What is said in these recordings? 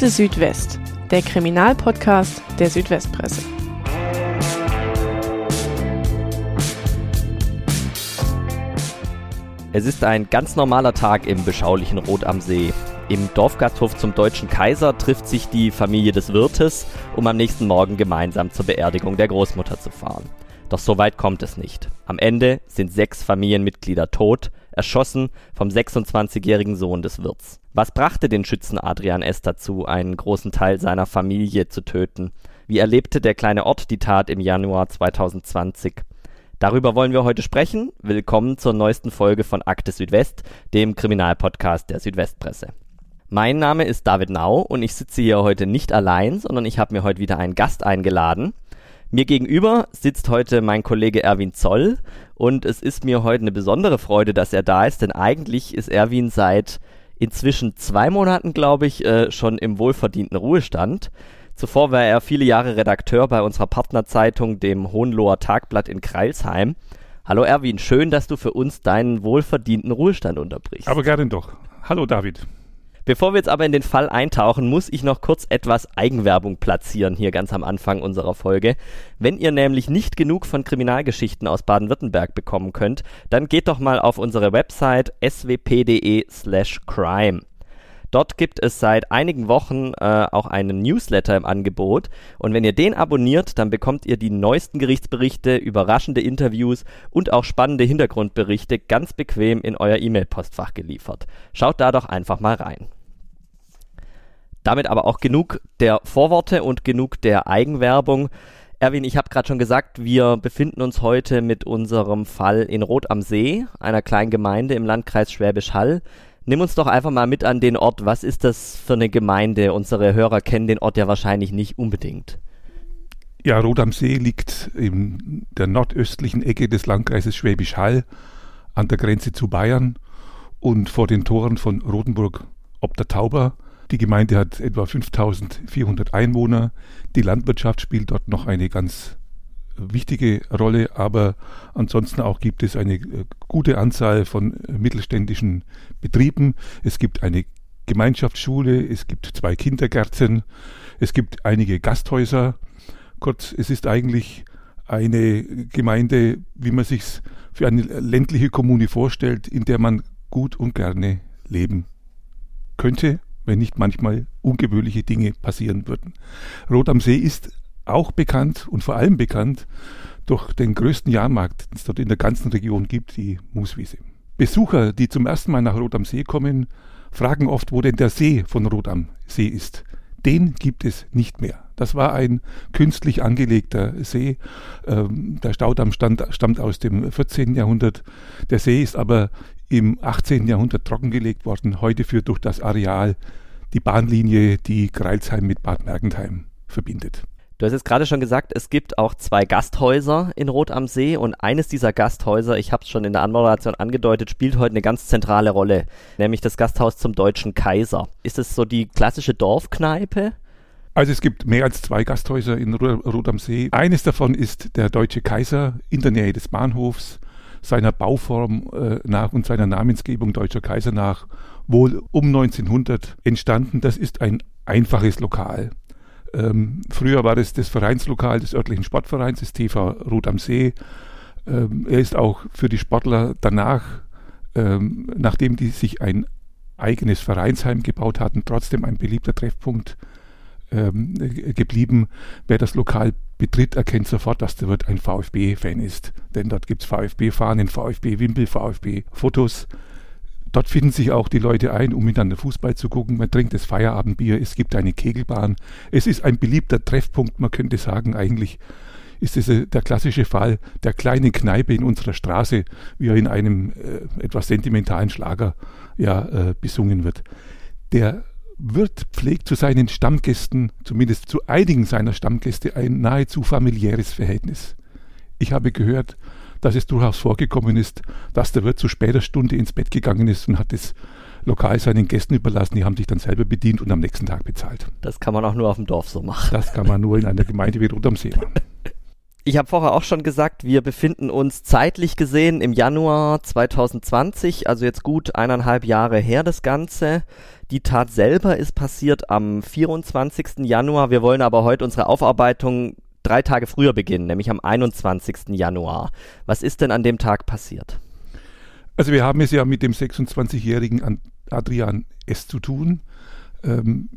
Akte Südwest, der Kriminalpodcast der Südwestpresse. Es ist ein ganz normaler Tag im beschaulichen Rot am See. Im Dorfgasthof zum Deutschen Kaiser trifft sich die Familie des Wirtes, um am nächsten Morgen gemeinsam zur Beerdigung der Großmutter zu fahren. Doch so weit kommt es nicht. Am Ende sind sechs Familienmitglieder tot, erschossen vom 26-jährigen Sohn des Wirts. Was brachte den Schützen Adrian S. dazu, einen großen Teil seiner Familie zu töten? Wie erlebte der kleine Ort die Tat im Januar 2020? Darüber wollen wir heute sprechen. Willkommen zur neuesten Folge von Akte Südwest, dem Kriminalpodcast der Südwestpresse. Mein Name ist David Nau und ich sitze hier heute nicht allein, sondern ich habe mir heute wieder einen Gast eingeladen. Mir gegenüber sitzt heute mein Kollege Erwin Zoll und es ist mir heute eine besondere Freude, dass er da ist, denn eigentlich ist Erwin seit inzwischen zwei Monaten, glaube ich, äh, schon im wohlverdienten Ruhestand. Zuvor war er viele Jahre Redakteur bei unserer Partnerzeitung, dem Hohenloher Tagblatt in Kreilsheim. Hallo Erwin, schön, dass du für uns deinen wohlverdienten Ruhestand unterbrichst. Aber gerne doch. Hallo David. Bevor wir jetzt aber in den Fall eintauchen, muss ich noch kurz etwas Eigenwerbung platzieren hier ganz am Anfang unserer Folge. Wenn ihr nämlich nicht genug von Kriminalgeschichten aus Baden-Württemberg bekommen könnt, dann geht doch mal auf unsere Website swp.de/crime. Dort gibt es seit einigen Wochen äh, auch einen Newsletter im Angebot und wenn ihr den abonniert, dann bekommt ihr die neuesten Gerichtsberichte, überraschende Interviews und auch spannende Hintergrundberichte ganz bequem in euer E-Mail-Postfach geliefert. Schaut da doch einfach mal rein. Damit aber auch genug der Vorworte und genug der Eigenwerbung. Erwin, ich habe gerade schon gesagt, wir befinden uns heute mit unserem Fall in Rot am See, einer kleinen Gemeinde im Landkreis Schwäbisch Hall. Nimm uns doch einfach mal mit an den Ort. Was ist das für eine Gemeinde? Unsere Hörer kennen den Ort ja wahrscheinlich nicht unbedingt. Ja, Rot am See liegt in der nordöstlichen Ecke des Landkreises Schwäbisch Hall an der Grenze zu Bayern und vor den Toren von Rotenburg ob der Tauber die Gemeinde hat etwa 5400 Einwohner. Die Landwirtschaft spielt dort noch eine ganz wichtige Rolle, aber ansonsten auch gibt es eine äh, gute Anzahl von äh, mittelständischen Betrieben. Es gibt eine Gemeinschaftsschule, es gibt zwei Kindergärten, es gibt einige Gasthäuser. Kurz, es ist eigentlich eine Gemeinde, wie man sich für eine ländliche Kommune vorstellt, in der man gut und gerne leben könnte wenn nicht manchmal ungewöhnliche Dinge passieren würden. Rot am See ist auch bekannt und vor allem bekannt durch den größten Jahrmarkt, den es dort in der ganzen Region gibt, die Mooswiese. Besucher, die zum ersten Mal nach Rot am See kommen, fragen oft, wo denn der See von Rot am See ist. Den gibt es nicht mehr. Das war ein künstlich angelegter See. Ähm, der Staudamm stand, stammt aus dem 14. Jahrhundert. Der See ist aber im 18. Jahrhundert trockengelegt worden. Heute führt durch das Areal die Bahnlinie, die Greilsheim mit Bad Mergentheim verbindet. Du hast jetzt gerade schon gesagt, es gibt auch zwei Gasthäuser in Rot am See und eines dieser Gasthäuser, ich habe es schon in der Anmoderation angedeutet, spielt heute eine ganz zentrale Rolle, nämlich das Gasthaus zum Deutschen Kaiser. Ist es so die klassische Dorfkneipe? Also es gibt mehr als zwei Gasthäuser in Rot am See. Eines davon ist der Deutsche Kaiser in der Nähe des Bahnhofs, seiner Bauform äh, nach und seiner Namensgebung Deutscher Kaiser nach wohl um 1900 entstanden. Das ist ein einfaches Lokal. Ähm, früher war das das Vereinslokal des örtlichen Sportvereins, des TV Rot am See. Ähm, er ist auch für die Sportler danach, ähm, nachdem die sich ein eigenes Vereinsheim gebaut hatten, trotzdem ein beliebter Treffpunkt ähm, geblieben. Wer das Lokal betritt, erkennt sofort, dass der Wirt ein VfB-Fan ist. Denn dort gibt es VfB-Fahnen, VfB-Wimpel, VfB-Fotos. Dort finden sich auch die Leute ein, um miteinander Fußball zu gucken. Man trinkt das Feierabendbier, es gibt eine Kegelbahn. Es ist ein beliebter Treffpunkt, man könnte sagen, eigentlich ist es äh, der klassische Fall der kleinen Kneipe in unserer Straße, wie er in einem äh, etwas sentimentalen Schlager ja, äh, besungen wird. Der Wirt pflegt zu seinen Stammgästen, zumindest zu einigen seiner Stammgäste, ein nahezu familiäres Verhältnis. Ich habe gehört, dass es durchaus vorgekommen ist, dass der Wirt zu später Stunde ins Bett gegangen ist und hat das Lokal seinen Gästen überlassen. Die haben sich dann selber bedient und am nächsten Tag bezahlt. Das kann man auch nur auf dem Dorf so machen. Das kann man nur in einer Gemeinde wie Rot am See machen. Ich habe vorher auch schon gesagt, wir befinden uns zeitlich gesehen im Januar 2020, also jetzt gut eineinhalb Jahre her das Ganze. Die Tat selber ist passiert am 24. Januar. Wir wollen aber heute unsere Aufarbeitung drei Tage früher beginnen, nämlich am 21. Januar. Was ist denn an dem Tag passiert? Also wir haben es ja mit dem 26-jährigen Adrian S. zu tun, ähm,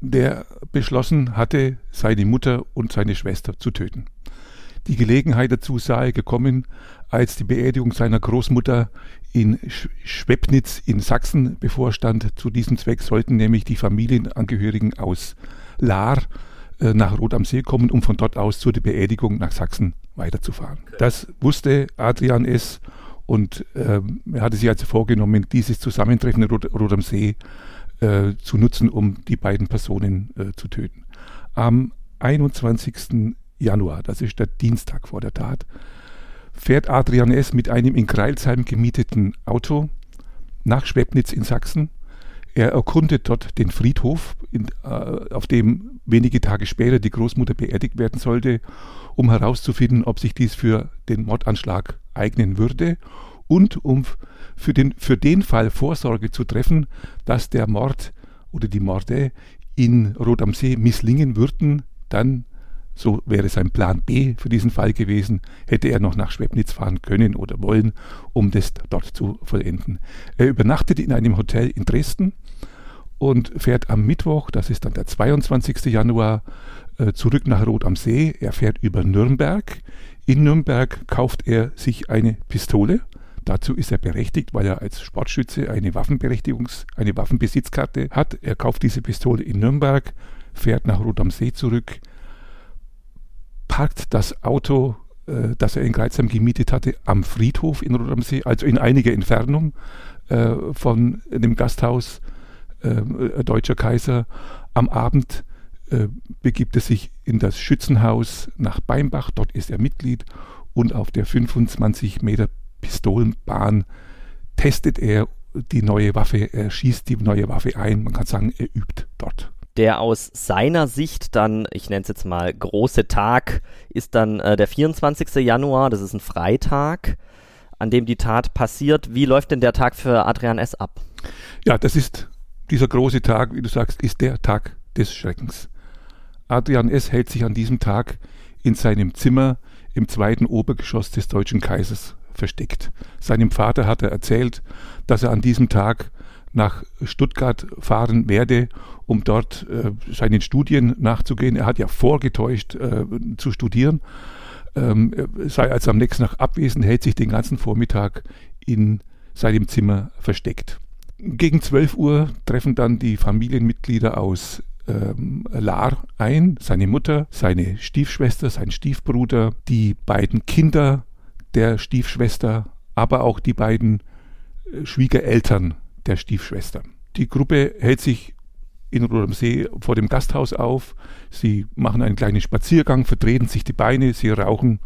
der beschlossen hatte, seine Mutter und seine Schwester zu töten. Die Gelegenheit dazu sei gekommen, als die Beerdigung seiner Großmutter in Schwebnitz in Sachsen bevorstand. Zu diesem Zweck sollten nämlich die Familienangehörigen aus Lahr äh, nach Rot am See kommen, um von dort aus zu der Beerdigung nach Sachsen weiterzufahren. Okay. Das wusste Adrian S. und äh, er hatte sich also vorgenommen, dieses Zusammentreffen in Rot, Rot am See äh, zu nutzen, um die beiden Personen äh, zu töten. Am 21. Januar, das ist der Dienstag vor der Tat, fährt Adrian S. mit einem in Kreilsheim gemieteten Auto nach Schwebnitz in Sachsen. Er erkundet dort den Friedhof, in, äh, auf dem wenige Tage später die Großmutter beerdigt werden sollte, um herauszufinden, ob sich dies für den Mordanschlag eignen würde und um für den, für den Fall Vorsorge zu treffen, dass der Mord oder die Morde in Rot am See misslingen würden, dann so wäre sein Plan B für diesen Fall gewesen, hätte er noch nach Schwebnitz fahren können oder wollen, um das dort zu vollenden. Er übernachtet in einem Hotel in Dresden und fährt am Mittwoch, das ist dann der 22. Januar, äh, zurück nach Rot am See. Er fährt über Nürnberg. In Nürnberg kauft er sich eine Pistole. Dazu ist er berechtigt, weil er als Sportschütze eine Waffenberechtigungs-, eine Waffenbesitzkarte hat. Er kauft diese Pistole in Nürnberg, fährt nach Rot am See zurück, parkt das Auto, äh, das er in Greizheim gemietet hatte, am Friedhof in Rotamsee, also in einiger Entfernung äh, von dem Gasthaus äh, Deutscher Kaiser. Am Abend äh, begibt er sich in das Schützenhaus nach Beimbach, dort ist er Mitglied und auf der 25 Meter Pistolenbahn testet er die neue Waffe, er schießt die neue Waffe ein, man kann sagen, er übt dort der aus seiner Sicht dann, ich nenne es jetzt mal große Tag, ist dann äh, der 24. Januar, das ist ein Freitag, an dem die Tat passiert. Wie läuft denn der Tag für Adrian S. ab? Ja, das ist dieser große Tag, wie du sagst, ist der Tag des Schreckens. Adrian S. hält sich an diesem Tag in seinem Zimmer im zweiten Obergeschoss des Deutschen Kaisers versteckt. Seinem Vater hat er erzählt, dass er an diesem Tag nach Stuttgart fahren werde, um dort äh, seinen Studien nachzugehen. Er hat ja vorgetäuscht äh, zu studieren, ähm, sei also am nächsten Tag abwesend, hält sich den ganzen Vormittag in seinem Zimmer versteckt. Gegen 12 Uhr treffen dann die Familienmitglieder aus ähm, Lahr ein, seine Mutter, seine Stiefschwester, sein Stiefbruder, die beiden Kinder der Stiefschwester, aber auch die beiden äh, Schwiegereltern der Stiefschwester. Die Gruppe hält sich in Rot See vor dem Gasthaus auf. Sie machen einen kleinen Spaziergang, vertreten sich die Beine, sie rauchen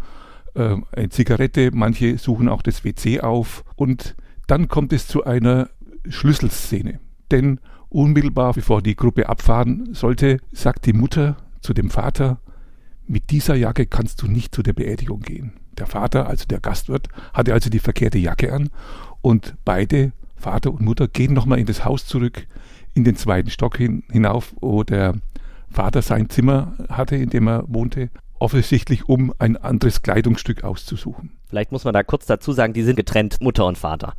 äh, eine Zigarette, manche suchen auch das WC auf und dann kommt es zu einer Schlüsselszene. Denn unmittelbar bevor die Gruppe abfahren sollte, sagt die Mutter zu dem Vater, mit dieser Jacke kannst du nicht zu der Beerdigung gehen. Der Vater, also der Gastwirt, hatte also die verkehrte Jacke an und beide Vater und Mutter gehen nochmal in das Haus zurück, in den zweiten Stock hin, hinauf, wo der Vater sein Zimmer hatte, in dem er wohnte, offensichtlich um ein anderes Kleidungsstück auszusuchen. Vielleicht muss man da kurz dazu sagen, die sind getrennt, Mutter und Vater.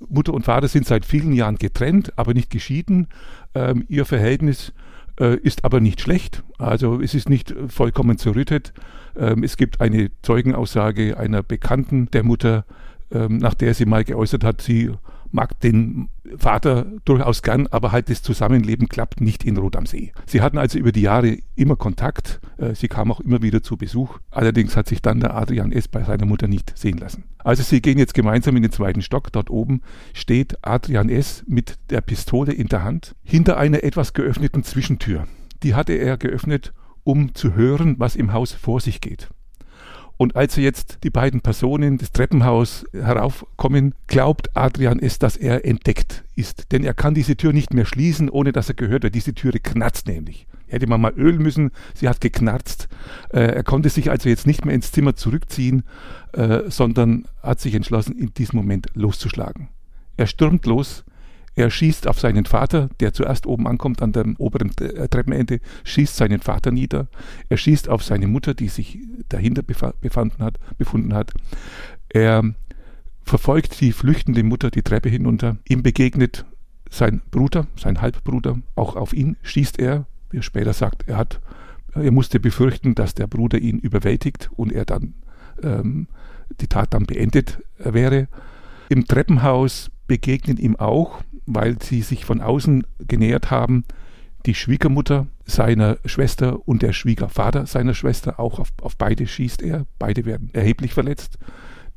Mutter und Vater sind seit vielen Jahren getrennt, aber nicht geschieden. Ähm, ihr Verhältnis äh, ist aber nicht schlecht. Also es ist nicht vollkommen zerrüttet. Ähm, es gibt eine Zeugenaussage einer Bekannten der Mutter, ähm, nach der sie mal geäußert hat, sie mag den Vater durchaus gern, aber halt das Zusammenleben klappt nicht in Rot am See. Sie hatten also über die Jahre immer Kontakt, äh, sie kam auch immer wieder zu Besuch, allerdings hat sich dann der Adrian S. bei seiner Mutter nicht sehen lassen. Also sie gehen jetzt gemeinsam in den zweiten Stock, dort oben steht Adrian S. mit der Pistole in der Hand hinter einer etwas geöffneten Zwischentür. Die hatte er geöffnet, um zu hören, was im Haus vor sich geht. Und als jetzt die beiden Personen das Treppenhaus heraufkommen, glaubt Adrian es, dass er entdeckt ist. Denn er kann diese Tür nicht mehr schließen, ohne dass er gehört wird. Diese Türe knarzt nämlich. Hätte man mal ölen müssen, sie hat geknarzt. Äh, er konnte sich also jetzt nicht mehr ins Zimmer zurückziehen, äh, sondern hat sich entschlossen, in diesem Moment loszuschlagen. Er stürmt los, er schießt auf seinen Vater, der zuerst oben ankommt an dem oberen äh, Treppenende, schießt seinen Vater nieder. Er schießt auf seine Mutter, die sich dahinter befanden hat, befunden hat. Er verfolgt die flüchtende Mutter die Treppe hinunter. Ihm begegnet sein Bruder, sein Halbbruder. Auch auf ihn schießt er. Wie er später sagt, er hat, er musste befürchten, dass der Bruder ihn überwältigt und er dann ähm, die Tat dann beendet wäre. Im Treppenhaus begegnen ihm auch weil sie sich von außen genähert haben, die Schwiegermutter seiner Schwester und der Schwiegervater seiner Schwester, auch auf, auf beide schießt er, beide werden erheblich verletzt.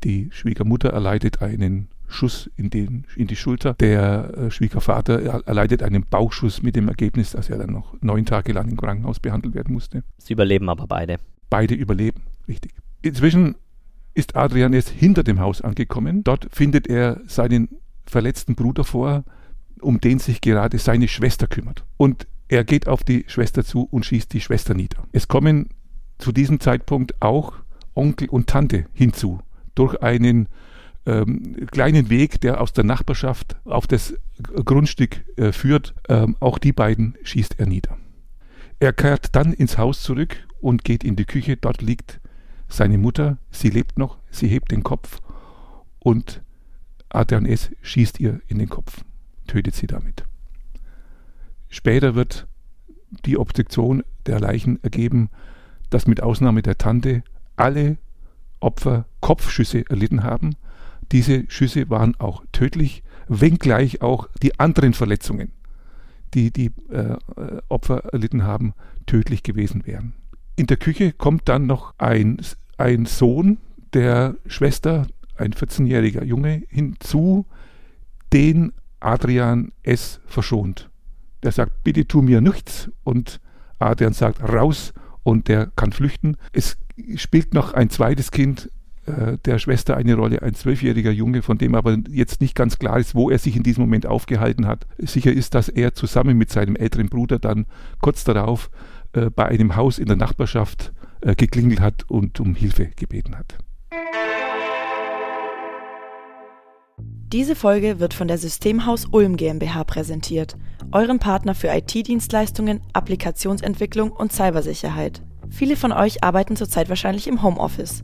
Die Schwiegermutter erleidet einen Schuss in, den, in die Schulter. Der äh, Schwiegervater erleidet einen Bauchschuss mit dem Ergebnis, dass er dann noch neun Tage lang im Krankenhaus behandelt werden musste. Sie überleben aber beide. Beide überleben, richtig. Inzwischen ist Adrian jetzt hinter dem Haus angekommen. Dort findet er seinen verletzten Bruder vor, um den sich gerade seine Schwester kümmert. Und er geht auf die Schwester zu und schießt die Schwester nieder. Es kommen zu diesem Zeitpunkt auch Onkel und Tante hinzu, durch einen ähm, kleinen Weg, der aus der Nachbarschaft auf das Grundstück äh, führt. Ähm, auch die beiden schießt er nieder. Er kehrt dann ins Haus zurück und geht in die Küche. Dort liegt seine Mutter. Sie lebt noch. Sie hebt den Kopf und Adrian S. schießt ihr in den Kopf tötet sie damit. Später wird die Obduktion der Leichen ergeben, dass mit Ausnahme der Tante alle Opfer Kopfschüsse erlitten haben. Diese Schüsse waren auch tödlich, wenngleich auch die anderen Verletzungen, die die äh, Opfer erlitten haben, tödlich gewesen wären. In der Küche kommt dann noch ein, ein Sohn der Schwester, ein 14-jähriger Junge, hinzu, den Adrian S. verschont. Der sagt, bitte tu mir nichts und Adrian sagt, raus und der kann flüchten. Es spielt noch ein zweites Kind äh, der Schwester eine Rolle, ein zwölfjähriger Junge, von dem aber jetzt nicht ganz klar ist, wo er sich in diesem Moment aufgehalten hat. Sicher ist, dass er zusammen mit seinem älteren Bruder dann kurz darauf äh, bei einem Haus in der Nachbarschaft äh, geklingelt hat und um Hilfe gebeten hat. Diese Folge wird von der Systemhaus Ulm GmbH präsentiert, eurem Partner für IT-Dienstleistungen, Applikationsentwicklung und Cybersicherheit. Viele von euch arbeiten zurzeit wahrscheinlich im Homeoffice.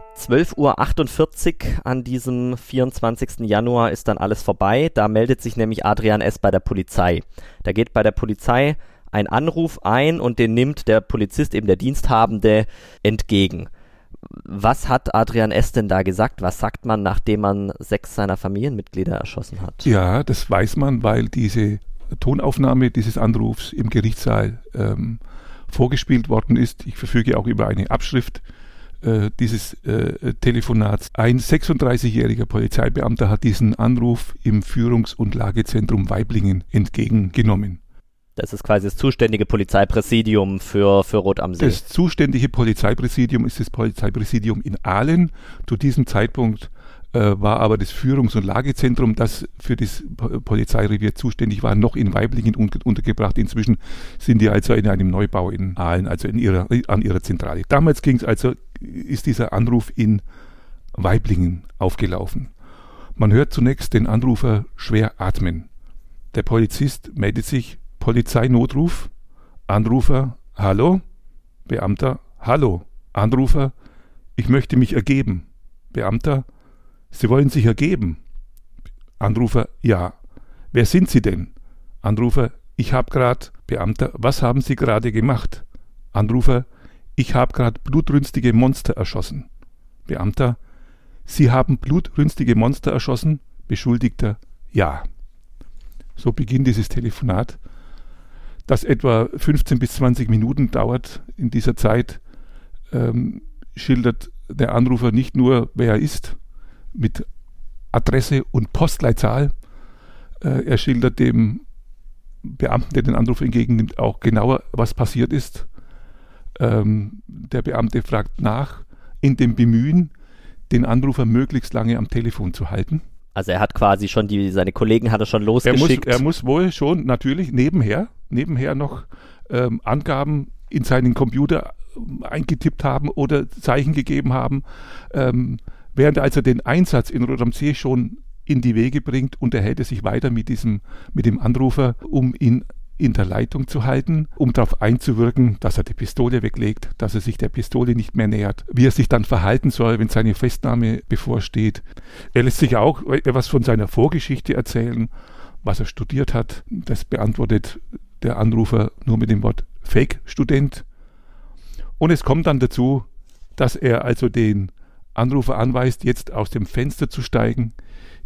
12.48 Uhr an diesem 24. Januar ist dann alles vorbei. Da meldet sich nämlich Adrian S. bei der Polizei. Da geht bei der Polizei ein Anruf ein und den nimmt der Polizist, eben der Diensthabende, entgegen. Was hat Adrian S. denn da gesagt? Was sagt man, nachdem man sechs seiner Familienmitglieder erschossen hat? Ja, das weiß man, weil diese Tonaufnahme dieses Anrufs im Gerichtssaal ähm, vorgespielt worden ist. Ich verfüge auch über eine Abschrift äh, dieses äh, Telefonats. Ein 36-jähriger Polizeibeamter hat diesen Anruf im Führungs- und Lagezentrum Weiblingen entgegengenommen. Das ist quasi das zuständige Polizeipräsidium für, für Rot am See. Das zuständige Polizeipräsidium ist das Polizeipräsidium in Aalen. Zu diesem Zeitpunkt war aber das Führungs- und Lagezentrum, das für das Polizeirevier zuständig war, noch in Weiblingen un untergebracht. Inzwischen sind die also in einem Neubau in Aalen, also in ihrer, an ihrer Zentrale. Damals ging es also, ist dieser Anruf in Weiblingen aufgelaufen. Man hört zunächst den Anrufer schwer atmen. Der Polizist meldet sich, Polizeinotruf, Anrufer, hallo, Beamter, hallo, Anrufer, ich möchte mich ergeben. Beamter, Sie wollen sich ergeben. Anrufer, ja. Wer sind Sie denn? Anrufer, ich habe gerade. Beamter, was haben Sie gerade gemacht? Anrufer, ich habe gerade blutrünstige Monster erschossen. Beamter, Sie haben blutrünstige Monster erschossen? Beschuldigter, ja. So beginnt dieses Telefonat, das etwa 15 bis 20 Minuten dauert. In dieser Zeit ähm, schildert der Anrufer nicht nur, wer er ist, mit Adresse und Postleitzahl. Äh, er schildert dem Beamten, der den Anruf entgegennimmt, auch genauer, was passiert ist. Ähm, der Beamte fragt nach, in dem Bemühen, den Anrufer möglichst lange am Telefon zu halten. Also er hat quasi schon die, seine Kollegen hat er schon losgeschickt. Er muss, er muss wohl schon natürlich nebenher, nebenher noch ähm, Angaben in seinen Computer eingetippt haben oder Zeichen gegeben haben, ähm, während er also den Einsatz in Rodamsee schon in die Wege bringt, unterhält er sich weiter mit diesem, mit dem Anrufer, um ihn in der Leitung zu halten, um darauf einzuwirken, dass er die Pistole weglegt, dass er sich der Pistole nicht mehr nähert, wie er sich dann verhalten soll, wenn seine Festnahme bevorsteht. Er lässt sich auch etwas von seiner Vorgeschichte erzählen, was er studiert hat. Das beantwortet der Anrufer nur mit dem Wort Fake-Student. Und es kommt dann dazu, dass er also den Anrufer anweist, jetzt aus dem Fenster zu steigen,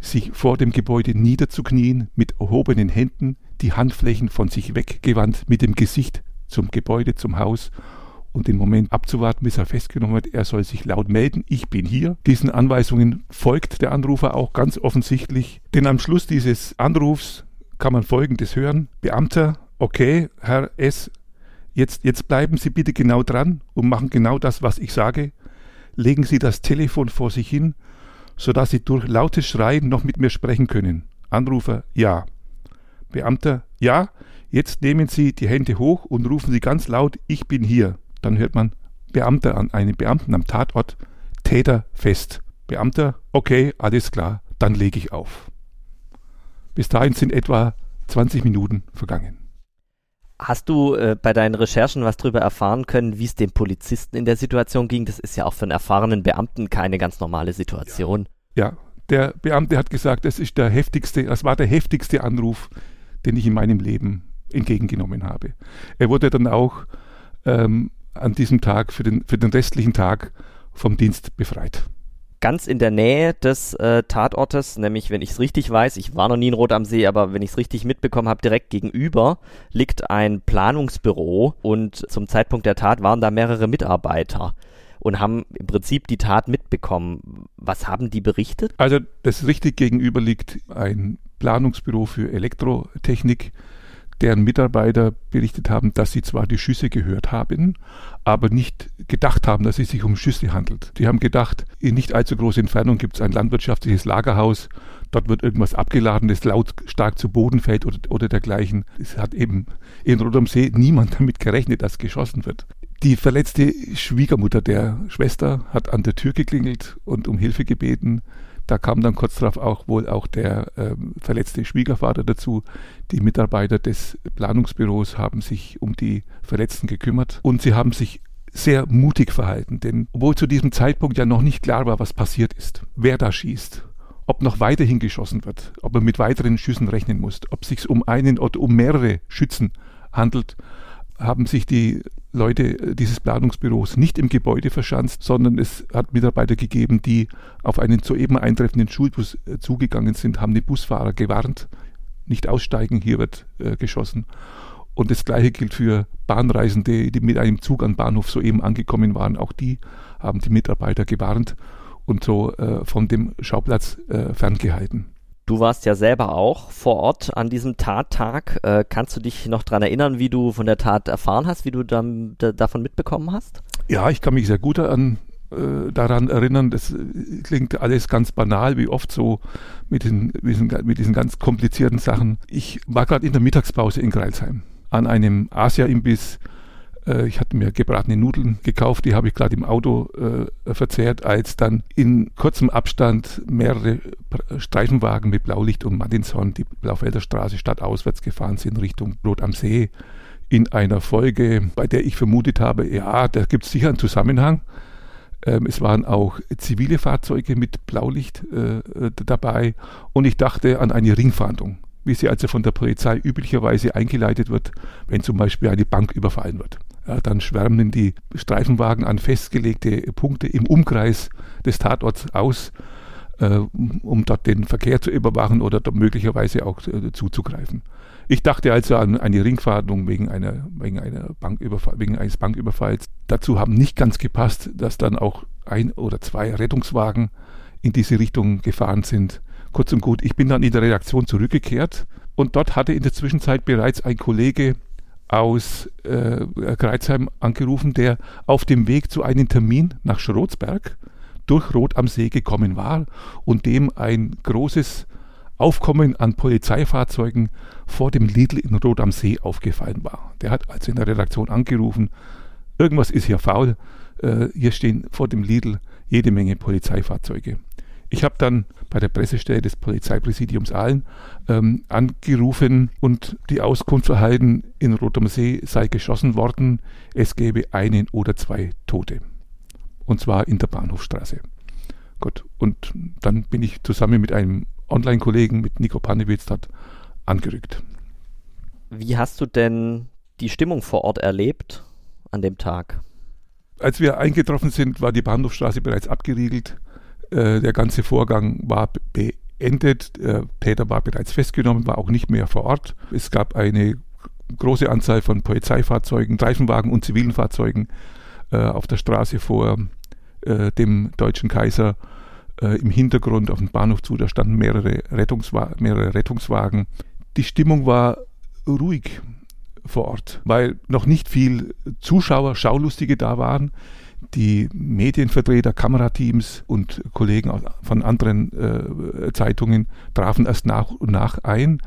sich vor dem Gebäude niederzuknien, mit erhobenen Händen, die Handflächen von sich weggewandt, mit dem Gesicht zum Gebäude, zum Haus und den Moment abzuwarten, bis er festgenommen wird, er soll sich laut melden, ich bin hier. Diesen Anweisungen folgt der Anrufer auch ganz offensichtlich, denn am Schluss dieses Anrufs kann man Folgendes hören. Beamter, okay, Herr S., jetzt, jetzt bleiben Sie bitte genau dran und machen genau das, was ich sage. Legen Sie das Telefon vor sich hin sodass Sie durch lautes Schreien noch mit mir sprechen können. Anrufer, ja. Beamter, ja. Jetzt nehmen Sie die Hände hoch und rufen Sie ganz laut, ich bin hier. Dann hört man Beamter an einen Beamten am Tatort, Täter fest. Beamter, okay, alles klar, dann lege ich auf. Bis dahin sind etwa 20 Minuten vergangen. Hast du äh, bei deinen Recherchen was darüber erfahren können, wie es dem Polizisten in der Situation ging? Das ist ja auch für einen erfahrenen Beamten keine ganz normale Situation. Ja, ja. der Beamte hat gesagt, das ist der heftigste, das war der heftigste Anruf, den ich in meinem Leben entgegengenommen habe. Er wurde dann auch ähm, an diesem Tag für den, für den restlichen Tag vom Dienst befreit ganz in der Nähe des äh, Tatortes, nämlich wenn ich es richtig weiß, ich war noch nie in Rot am See, aber wenn ich es richtig mitbekommen habe, direkt gegenüber liegt ein Planungsbüro und zum Zeitpunkt der Tat waren da mehrere Mitarbeiter und haben im Prinzip die Tat mitbekommen. Was haben die berichtet? Also das richtig gegenüber liegt ein Planungsbüro für Elektrotechnik deren Mitarbeiter berichtet haben, dass sie zwar die Schüsse gehört haben, aber nicht gedacht haben, dass es sich um Schüsse handelt. Die haben gedacht, in nicht allzu großer Entfernung gibt es ein landwirtschaftliches Lagerhaus, dort wird irgendwas abgeladen, das laut stark zu Boden fällt oder, oder dergleichen. Es hat eben in Rot am See niemand damit gerechnet, dass geschossen wird. Die verletzte Schwiegermutter der Schwester hat an der Tür geklingelt und um Hilfe gebeten. Da kam dann kurz darauf auch wohl auch der ähm, verletzte Schwiegervater dazu. Die Mitarbeiter des Planungsbüros haben sich um die Verletzten gekümmert und sie haben sich sehr mutig verhalten, denn obwohl zu diesem Zeitpunkt ja noch nicht klar war, was passiert ist, wer da schießt, ob noch weiterhin geschossen wird, ob man mit weiteren Schüssen rechnen muss, ob es sich um einen oder um mehrere Schützen handelt, haben sich die Leute dieses Planungsbüros nicht im Gebäude verschanzt, sondern es hat Mitarbeiter gegeben, die auf einen soeben eintreffenden Schulbus äh, zugegangen sind, haben den Busfahrer gewarnt, nicht aussteigen, hier wird äh, geschossen. Und das Gleiche gilt für Bahnreisende, die mit einem Zug an Bahnhof soeben angekommen waren. Auch die haben die Mitarbeiter gewarnt und so äh, von dem Schauplatz äh, ferngehalten. Du warst ja selber auch vor Ort an diesem Tattag. Äh, kannst du dich noch daran erinnern, wie du von der Tat erfahren hast, wie du dann, da, davon mitbekommen hast? Ja, ich kann mich sehr gut an, äh, daran erinnern. Das äh, klingt alles ganz banal, wie oft so mit, den, mit diesen ganz komplizierten Sachen. Ich war gerade in der Mittagspause in Greilsheim an einem Asia-Imbiss Äh, ich hatte mir gebratene Nudeln gekauft, die habe ich gerade im Auto äh, verzehrt, als dann in kurzem Abstand mehrere Streifenwagen mit Blaulicht und Martinshorn die Blaufelder Straße stadtauswärts gefahren sind Richtung Rot am See in einer Folge, bei der ich vermutet habe, ja, da gibt es sicher einen Zusammenhang. Ähm, es waren auch zivile Fahrzeuge mit Blaulicht äh, äh, dabei und ich dachte an eine Ringfahndung, wie sie also von der Polizei üblicherweise eingeleitet wird, wenn zum Beispiel eine Bank überfallen wird. Ja, dann schwärmen die Streifenwagen an festgelegte Punkte im Umkreis des Tatorts aus, äh, um dort den Verkehr zu überwachen oder möglicherweise auch äh, zuzugreifen. Ich dachte also an eine Ringfahndung wegen, einer, wegen, einer Banküberfall, wegen eines Banküberfalls. Dazu haben nicht ganz gepasst, dass dann auch ein oder zwei Rettungswagen in diese Richtung gefahren sind. Kurz und gut, ich bin dann in der Redaktion zurückgekehrt und dort hatte in der Zwischenzeit bereits ein Kollege aus äh, Kreuzheim angerufen, der auf dem Weg zu einem Termin nach Schrotzberg durch Rot am See gekommen war und dem ein großes Aufkommen an Polizeifahrzeugen vor dem Lidl in Rot am See aufgefallen war. Der hat also in der Redaktion angerufen, irgendwas ist hier faul, äh, hier stehen vor dem Lidl jede Menge Polizeifahrzeuge. Ich habe dann bei der Pressestelle des Polizeipräsidiums Aalen ähm, angerufen und die Auskunft erhalten, in Rot am See sei geschossen worden, es gäbe einen oder zwei Tote. Und zwar in der Bahnhofstraße. Gut, und dann bin ich zusammen mit einem Online-Kollegen mit Nico Panewitz dort angerückt. Wie hast du denn die Stimmung vor Ort erlebt an dem Tag? Als wir eingetroffen sind, war die Bahnhofstraße bereits abgeriegelt. Äh, der ganze Vorgang war beendet. Der Täter war bereits festgenommen, war auch nicht mehr vor Ort. Es gab eine große Anzahl von Polizeifahrzeugen, Streifenwagen und zivilen Fahrzeugen äh, auf der Straße vor äh, dem Deutschen Kaiser äh, im Hintergrund auf dem Bahnhof zu, da standen mehrere, Rettungswa mehrere Rettungswagen. Die Stimmung war ruhig vor Ort, weil noch nicht viel Zuschauer, Schaulustige da waren. Die Medienvertreter, Kamerateams und Kollegen von anderen äh, Zeitungen trafen erst nach und nach ein.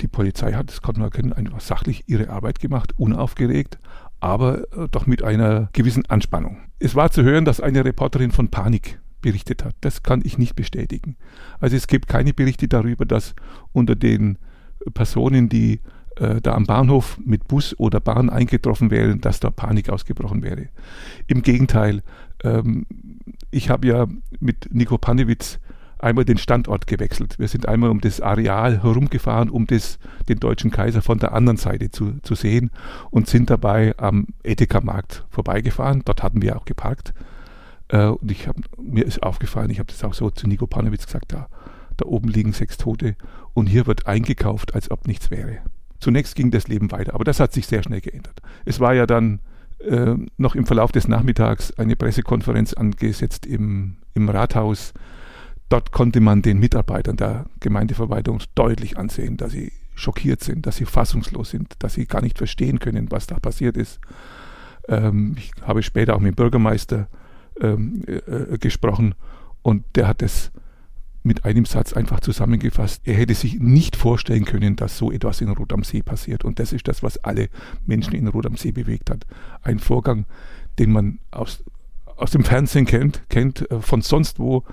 Die Polizei hat, das konnte man erkennen, einfach sachlich ihre Arbeit gemacht, unaufgeregt, aber äh, doch mit einer gewissen Anspannung. Es war zu hören, dass eine Reporterin von Panik berichtet hat. Das kann ich nicht bestätigen. Also es gibt keine Berichte darüber, dass unter den Personen, die äh, da am Bahnhof mit Bus oder Bahn eingetroffen wären, dass da Panik ausgebrochen wäre. Im Gegenteil, ähm, ich habe ja mit Nico Panewitz einmal den Standort gewechselt. Wir sind einmal um das Areal herumgefahren, um das, den deutschen Kaiser von der anderen Seite zu, zu sehen und sind dabei am Edeka-Markt vorbeigefahren. Dort hatten wir auch geparkt äh, und ich hab, mir ist aufgefallen, ich habe das auch so zu Nico Panowitz gesagt, da, da oben liegen sechs Tote und hier wird eingekauft, als ob nichts wäre. Zunächst ging das Leben weiter, aber das hat sich sehr schnell geändert. Es war ja dann äh, noch im Verlauf des Nachmittags eine Pressekonferenz angesetzt im, im Rathaus. Dort konnte man den Mitarbeitern der Gemeindeverwaltung deutlich ansehen, dass sie schockiert sind, dass sie fassungslos sind, dass sie gar nicht verstehen können, was da passiert ist. Ähm, ich habe später auch mit dem Bürgermeister ähm, äh, äh, gesprochen und der hat es mit einem Satz einfach zusammengefasst. Er hätte sich nicht vorstellen können, dass so etwas in Rot am See passiert. Und das ist das, was alle Menschen in Rot am See bewegt hat. Ein Vorgang, den man aus, aus dem Fernsehen kennt, kennt, äh, von sonst wo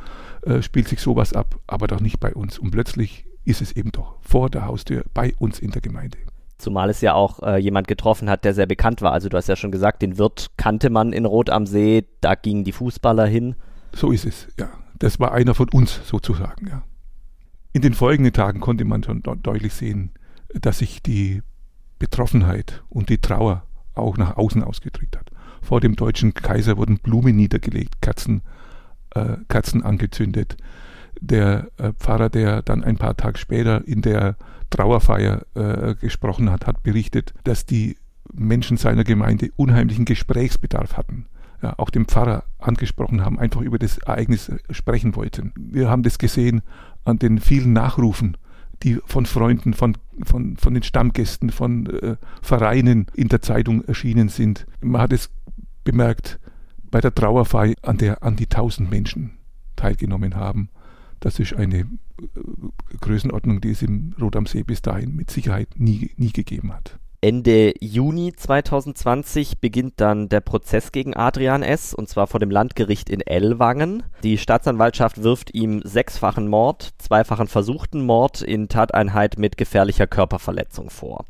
äh, spielt sich sowas ab, aber doch nicht bei uns. Und plötzlich ist es eben doch vor der Haustür bei uns in der Gemeinde. Zumal es ja auch äh, jemand getroffen hat, der sehr bekannt war. Also du hast ja schon gesagt, den Wirt kannte man in Rot am See, da gingen die Fußballer hin. So ist es, ja. Das war einer von uns sozusagen, ja. In den folgenden Tagen konnte man schon deutlich sehen, dass sich die Betroffenheit und die Trauer auch nach außen ausgedrückt hat. Vor dem deutschen Kaiser wurden Blumen niedergelegt, Kerzen, äh, Kerzen angezündet. Der äh, Pfarrer, der dann ein paar Tage später in der Trauerfeier äh, gesprochen hat, hat berichtet, dass die Menschen seiner Gemeinde unheimlichen Gesprächsbedarf hatten. Ja, auch den Pfarrer angesprochen haben, einfach über das Ereignis sprechen wollten. Wir haben das gesehen an den vielen Nachrufen, die von Freunden, von, von, von den Stammgästen, von äh, Vereinen in der Zeitung erschienen sind. Man hat es bemerkt bei der Trauerfeier, an der an die tausend Menschen teilgenommen haben. Das ist eine äh, Größenordnung, die es im Rot am See bis dahin mit Sicherheit nie, nie gegeben hat. Ende Juni 2020 beginnt dann der Prozess gegen Adrian S. und zwar vor dem Landgericht in Ellwangen. Die Staatsanwaltschaft wirft ihm sechsfachen Mord, zweifachen versuchten Mord in Tateinheit mit gefährlicher Körperverletzung vor.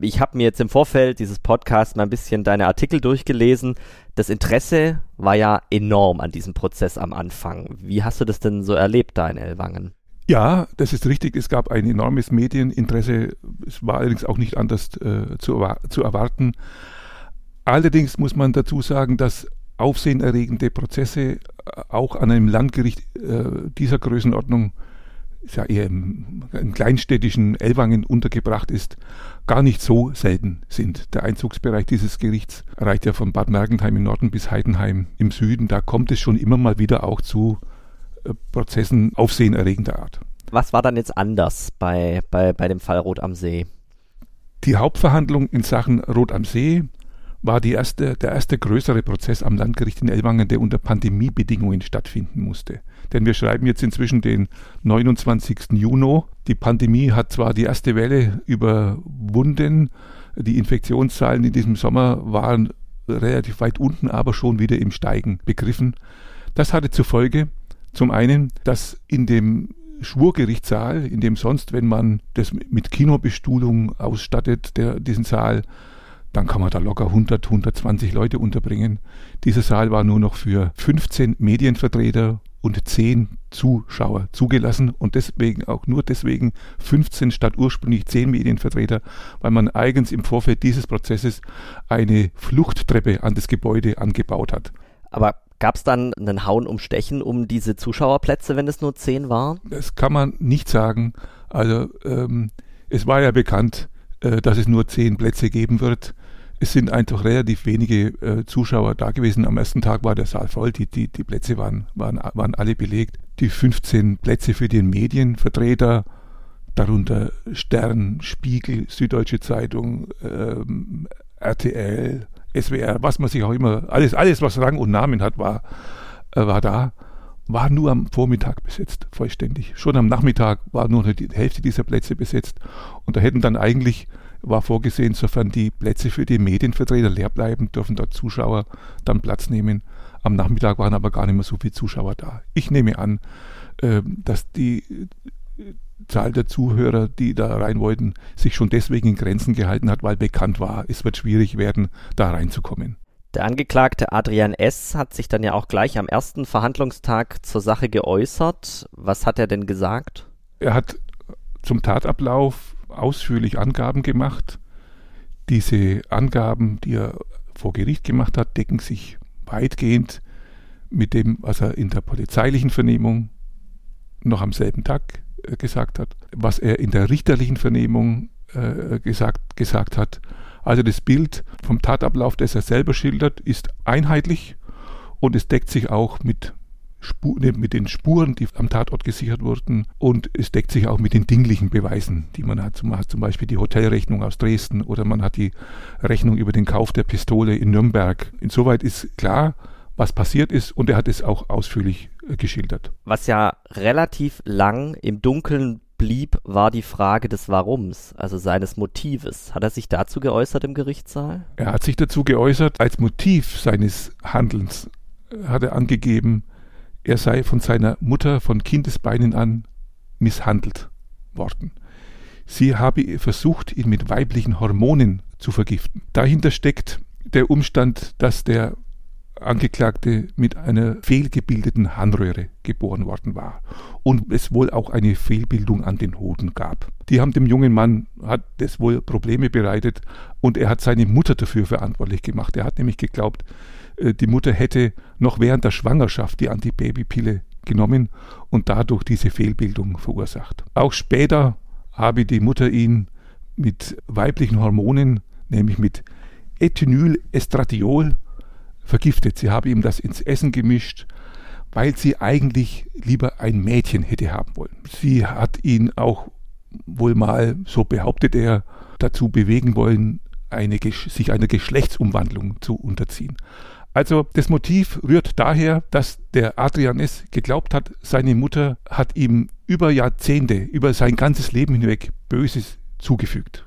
Ich habe mir jetzt im Vorfeld dieses Podcasts mal ein bisschen deine Artikel durchgelesen. Das Interesse war ja enorm an diesem Prozess am Anfang. Wie hast du das denn so erlebt da in Ellwangen? Ja, das ist richtig. Es gab ein enormes Medieninteresse. Es war allerdings auch nicht anders äh, zu, zu erwarten. Allerdings muss man dazu sagen, dass aufsehenerregende Prozesse äh, auch an einem Landgericht äh, dieser Größenordnung, ist ja eher im, im, kleinstädtischen Ellwangen untergebracht ist, gar nicht so selten sind. Der Einzugsbereich dieses Gerichts reicht ja von Bad Mergentheim im Norden bis Heidenheim im Süden. Da kommt es schon immer mal wieder auch zu Prozessen aufsehenerregender Art. Was war dann jetzt anders bei, bei, bei dem Fall Rot am See? Die Hauptverhandlung in Sachen Rot am See war die erste, der erste größere Prozess am Landgericht in Ellwangen, der unter Pandemiebedingungen stattfinden musste. Denn wir schreiben jetzt inzwischen den 29. Juni. Die Pandemie hat zwar die erste Welle überwunden, die Infektionszahlen in diesem Sommer waren relativ weit unten, aber schon wieder im Steigen begriffen. Das hatte zur Folge, zum einen, dass in dem Schwurgerichtssaal, in dem sonst, wenn man das mit Kinobestuhlung ausstattet, der, diesen Saal, dann kann man da locker 100, 120 Leute unterbringen. Dieser Saal war nur noch für 15 Medienvertreter und 10 Zuschauer zugelassen und deswegen auch nur deswegen 15 statt ursprünglich 10 Medienvertreter, weil man eigens im Vorfeld dieses Prozesses eine Fluchttreppe an das Gebäude angebaut hat. Aber Gab es dann einen Hauen um Stechen um diese Zuschauerplätze, wenn es nur zehn waren? Das kann man nicht sagen. Also ähm, es war ja bekannt, äh, dass es nur zehn Plätze geben wird. Es sind einfach relativ wenige äh, Zuschauer da gewesen. Am ersten Tag war der Saal voll, die, die, die Plätze waren, waren, waren alle belegt. Die 15 Plätze für den Medienvertreter, darunter Stern, Spiegel, Süddeutsche Zeitung, ähm, RTL, SWR, was man sich auch immer, alles, alles, was Rang und Namen hat, war, äh, war da, war nur am Vormittag besetzt, vollständig. Schon am Nachmittag war nur die Hälfte dieser Plätze besetzt. Und da hätten dann eigentlich, war vorgesehen, sofern die Plätze für die Medienvertreter leer bleiben, dürfen dort Zuschauer dann Platz nehmen. Am Nachmittag waren aber gar nicht mehr so viele Zuschauer da. Ich nehme an, äh, dass die Zahl der Zuhörer, die da rein wollten, sich schon deswegen in Grenzen gehalten hat, weil bekannt war, es wird schwierig werden, da reinzukommen. Der Angeklagte Adrian S. hat sich dann ja auch gleich am ersten Verhandlungstag zur Sache geäußert. Was hat er denn gesagt? Er hat zum Tatablauf ausführlich Angaben gemacht. Diese Angaben, die er vor Gericht gemacht hat, decken sich weitgehend mit dem, was er in der polizeilichen Vernehmung noch am selben Tag gesagt hat, was er in der richterlichen Vernehmung äh, gesagt, gesagt hat. Also das Bild vom Tatablauf, das er selber schildert, ist einheitlich und es deckt sich auch mit, Spur, mit den Spuren, die am Tatort gesichert wurden und es deckt sich auch mit den dinglichen Beweisen, die man hat. Man hat zum Beispiel die Hotelrechnung aus Dresden oder man hat die Rechnung über den Kauf der Pistole in Nürnberg. Insoweit ist klar, was passiert ist und er hat es auch ausführlich äh, geschildert. Was ja relativ lang im Dunkeln blieb, war die Frage des Warums, also seines Motives. Hat er sich dazu geäußert im Gerichtssaal? Er hat sich dazu geäußert, als Motiv seines Handelns äh, hat er angegeben, er sei von seiner Mutter von Kindesbeinen an misshandelt worden. Sie habe versucht, ihn mit weiblichen Hormonen zu vergiften. Dahinter steckt der Umstand, dass der Angeklagte mit einer fehlgebildeten Harnröhre geboren worden war und es wohl auch eine Fehlbildung an den Hoden gab. Die haben dem jungen Mann hat das wohl Probleme bereitet und er hat seine Mutter dafür verantwortlich gemacht. Er hat nämlich geglaubt, äh, die Mutter hätte noch während der Schwangerschaft die Antibabypille genommen und dadurch diese Fehlbildung verursacht. Auch später habe die Mutter ihn mit weiblichen Hormonen, nämlich mit Ethinylestradiol, vergiftet. Sie habe ihm das ins Essen gemischt, weil sie eigentlich lieber ein Mädchen hätte haben wollen. Sie hat ihn auch wohl mal, so behauptet er, dazu bewegen wollen, eine, sich einer Geschlechtsumwandlung zu unterziehen. Also das Motiv rührt daher, dass der Adrian S. geglaubt hat, seine Mutter hat ihm über Jahrzehnte, über sein ganzes Leben hinweg Böses zugefügt.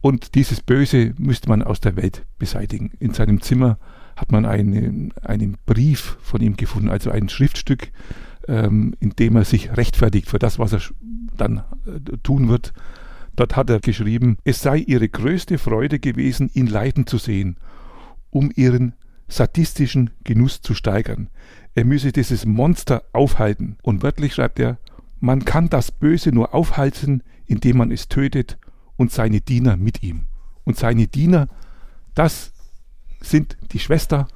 Und dieses Böse müsste man aus der Welt beseitigen. In seinem Zimmer hat man einen, einen Brief von ihm gefunden, also ein Schriftstück, ähm, in dem er sich rechtfertigt für das, was er dann äh, tun wird. Dort hat er geschrieben, es sei ihre größte Freude gewesen, ihn leiden zu sehen, um ihren sadistischen Genuss zu steigern. Er müsse dieses Monster aufhalten. Und wörtlich schreibt er, man kann das Böse nur aufhalten, indem man es tötet und seine Diener mit ihm. Und seine Diener, das sind die Schwester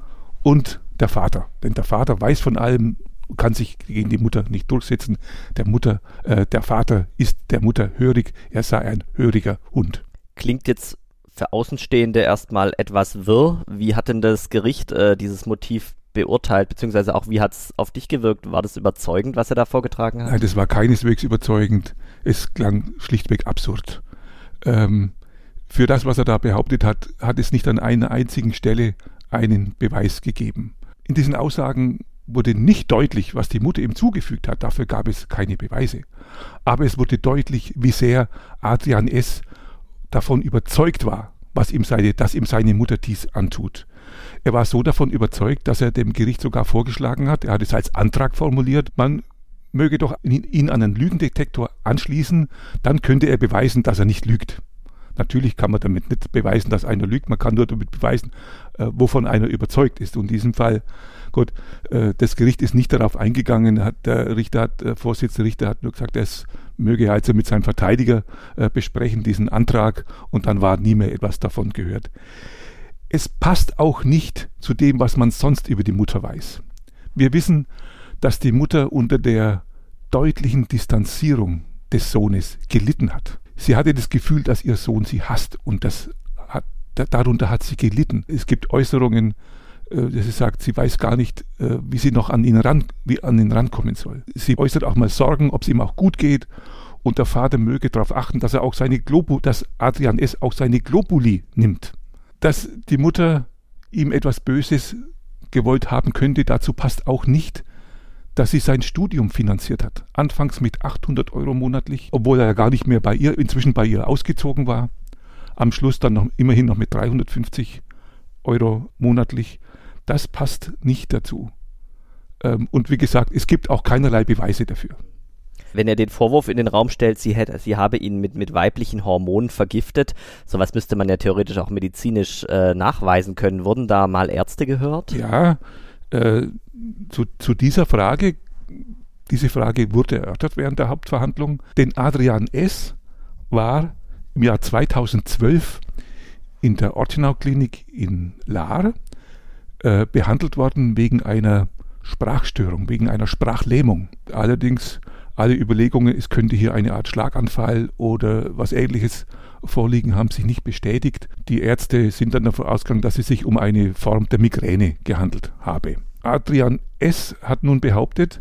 und der Vater. Denn der Vater weiß von allem, kann sich gegen die Mutter nicht durchsetzen. Der Mutter, äh, der Vater ist der Mutter hörig, er sei ein höriger Hund. Klingt jetzt für Außenstehende erstmal etwas wirr. Wie hat denn das Gericht äh, dieses Motiv beurteilt, beziehungsweise auch wie hat es auf dich gewirkt? War das überzeugend, was er da vorgetragen hat? Nein, das war keineswegs überzeugend. Es klang schlichtweg absurd. Ähm, für das, was er da behauptet hat, hat es nicht an einer einzigen Stelle einen Beweis gegeben. In diesen Aussagen wurde nicht deutlich, was die Mutter ihm zugefügt hat, dafür gab es keine Beweise. Aber es wurde deutlich, wie sehr Adrian S. davon überzeugt war, was ihm seine, dass ihm seine Mutter dies antut. Er war so davon überzeugt, dass er dem Gericht sogar vorgeschlagen hat, er hat es als Antrag formuliert, man möge doch ihn an einen Lügendetektor anschließen, dann könnte er beweisen, dass er nicht lügt. Natürlich kann man damit nicht beweisen, dass einer lügt, man kann nur damit beweisen, äh, wovon einer überzeugt ist. Und in diesem Fall, gut, äh, das Gericht ist nicht darauf eingegangen, hat der Richter, hat, der Vorsitzende Richter hat nur gesagt, er möge also mit seinem Verteidiger äh, besprechen, diesen Antrag, und dann war nie mehr etwas davon gehört. Es passt auch nicht zu dem, was man sonst über die Mutter weiß. Wir wissen, dass die Mutter unter der deutlichen Distanzierung des Sohnes gelitten hat. Sie hatte das Gefühl, dass ihr Sohn sie hasst und das hat, darunter hat sie gelitten. Es gibt Äußerungen, äh, dass sie sagt, sie weiß gar nicht, äh, wie sie noch an ihn, ran, wie an ihn rankommen soll. Sie äußert auch mal Sorgen, ob es ihm auch gut geht und der Vater möge darauf achten, dass er auch seine Globu, dass Adrian S. auch seine Globuli nimmt. Dass die Mutter ihm etwas Böses gewollt haben könnte, dazu passt auch nicht, dass sie sein Studium finanziert hat. Anfangs mit 800 Euro monatlich, obwohl er ja gar nicht mehr bei ihr, inzwischen bei ihr ausgezogen war. Am Schluss dann noch, immerhin noch mit 350 Euro monatlich. Das passt nicht dazu. Ähm, und wie gesagt, es gibt auch keinerlei Beweise dafür. Wenn er den Vorwurf in den Raum stellt, sie, hätte, sie habe ihn mit, mit weiblichen Hormonen vergiftet, sowas müsste man ja theoretisch auch medizinisch äh, nachweisen können. Wurden da mal Ärzte gehört? Ja, äh, zu, zu dieser Frage, diese Frage wurde erörtert während der Hauptverhandlung, denn Adrian S. war im Jahr 2012 in der Ortenau-Klinik in Lahr äh, behandelt worden wegen einer Sprachstörung, wegen einer Sprachlähmung. Allerdings alle Überlegungen, es könnte hier eine Art Schlaganfall oder was ähnliches vorliegen, haben sich nicht bestätigt. Die Ärzte sind dann davon ausgegangen, dass es sich um eine Form der Migräne gehandelt habe. Adrian S. hat nun behauptet,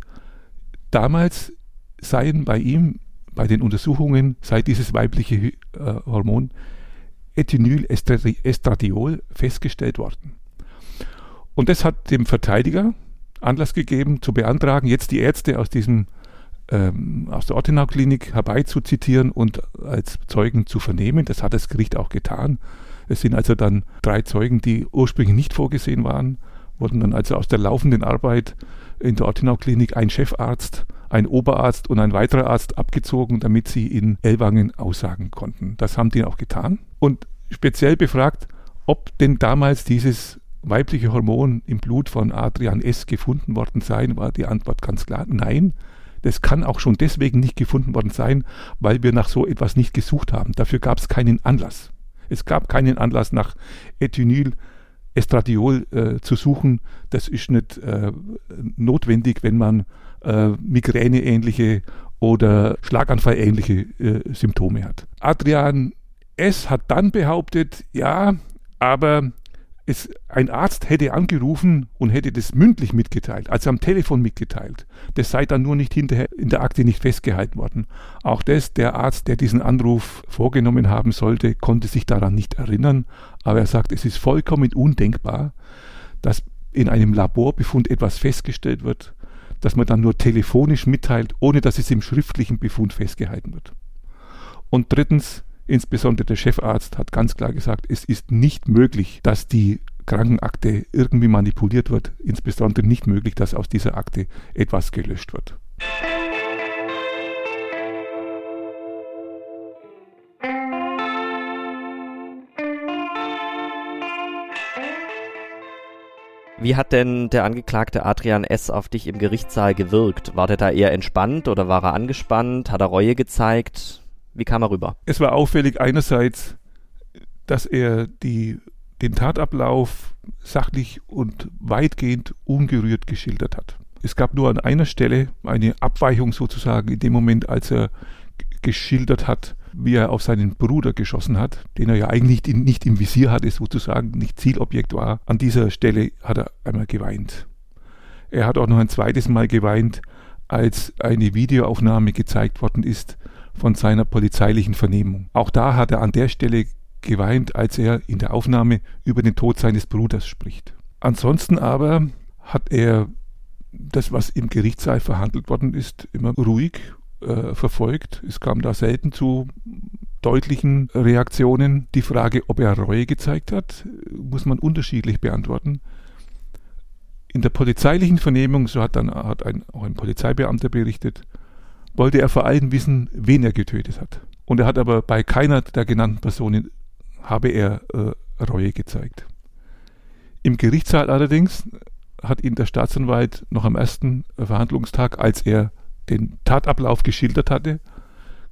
damals seien bei ihm, bei den Untersuchungen, sei dieses weibliche äh, Hormon Ethinylestradiol festgestellt worden. Und das hat dem Verteidiger Anlass gegeben, zu beantragen, jetzt die Ärzte aus diesem ähm, aus der Ortenau-Klinik herbeizuzitieren und als Zeugen zu vernehmen. Das hat das Gericht auch getan. Es sind also dann drei Zeugen, die ursprünglich nicht vorgesehen waren, wurden dann also aus der laufenden Arbeit in der Ortenau-Klinik ein Chefarzt, ein Oberarzt und ein weiterer Arzt abgezogen, damit sie in Ellwangen aussagen konnten. Das haben die auch getan. Und speziell befragt, ob denn damals dieses weibliche Hormon im Blut von Adrian S. gefunden worden sei, war die Antwort ganz klar, nein. Das kann auch schon deswegen nicht gefunden worden sein, weil wir nach so etwas nicht gesucht haben. Dafür gab es keinen Anlass. Es gab keinen Anlass nach Ethynyl Estradiol äh, zu suchen. Das ist nicht äh, notwendig, wenn man äh, Migräne-ähnliche oder Schlaganfall-ähnliche äh, Symptome hat. Adrian S. hat dann behauptet, ja, aber es, ein Arzt hätte angerufen und hätte das mündlich mitgeteilt, also am Telefon mitgeteilt. Das sei dann nur nicht hinterher in der Akte nicht festgehalten worden. Auch das, der Arzt, der diesen Anruf vorgenommen haben sollte, konnte sich daran nicht erinnern, aber er sagt, es ist vollkommen undenkbar, dass in einem Laborbefund etwas festgestellt wird, dass man dann nur telefonisch mitteilt, ohne dass es im schriftlichen Befund festgehalten wird. Und drittens, Insbesondere der Chefarzt hat ganz klar gesagt, es ist nicht möglich, dass die Krankenakte irgendwie manipuliert wird, insbesondere nicht möglich, dass aus dieser Akte etwas gelöscht wird. Wie hat denn der Angeklagte Adrian S. auf dich im Gerichtssaal gewirkt? War der da eher entspannt oder war er angespannt? Hat er Reue gezeigt? Wie kam er rüber? Es war auffällig einerseits, dass er die, den Tatablauf sachlich und weitgehend ungerührt geschildert hat. Es gab nur an einer Stelle eine Abweichung sozusagen in dem Moment, als er geschildert hat, wie er auf seinen Bruder geschossen hat, den er ja eigentlich nicht im Visier hatte, sozusagen nicht Zielobjekt war. An dieser Stelle hat er einmal geweint. Er hat auch noch ein zweites Mal geweint, als eine Videoaufnahme gezeigt worden ist von seiner polizeilichen Vernehmung. Auch da hat er an der Stelle geweint, als er in der Aufnahme über den Tod seines Bruders spricht. Ansonsten aber hat er das, was im Gerichtssaal verhandelt worden ist, immer ruhig äh, verfolgt. Es kam da selten zu deutlichen Reaktionen. Die Frage, ob er Reue gezeigt hat, muss man unterschiedlich beantworten. In der polizeilichen Vernehmung, so hat dann hat ein, auch ein Polizeibeamter berichtet, wollte er vor allem wissen, wen er getötet hat. Und er hat aber bei keiner der genannten Personen habe er äh, Reue gezeigt. Im Gerichtssaal allerdings hat ihn der Staatsanwalt noch am ersten Verhandlungstag, als er den Tatablauf geschildert hatte,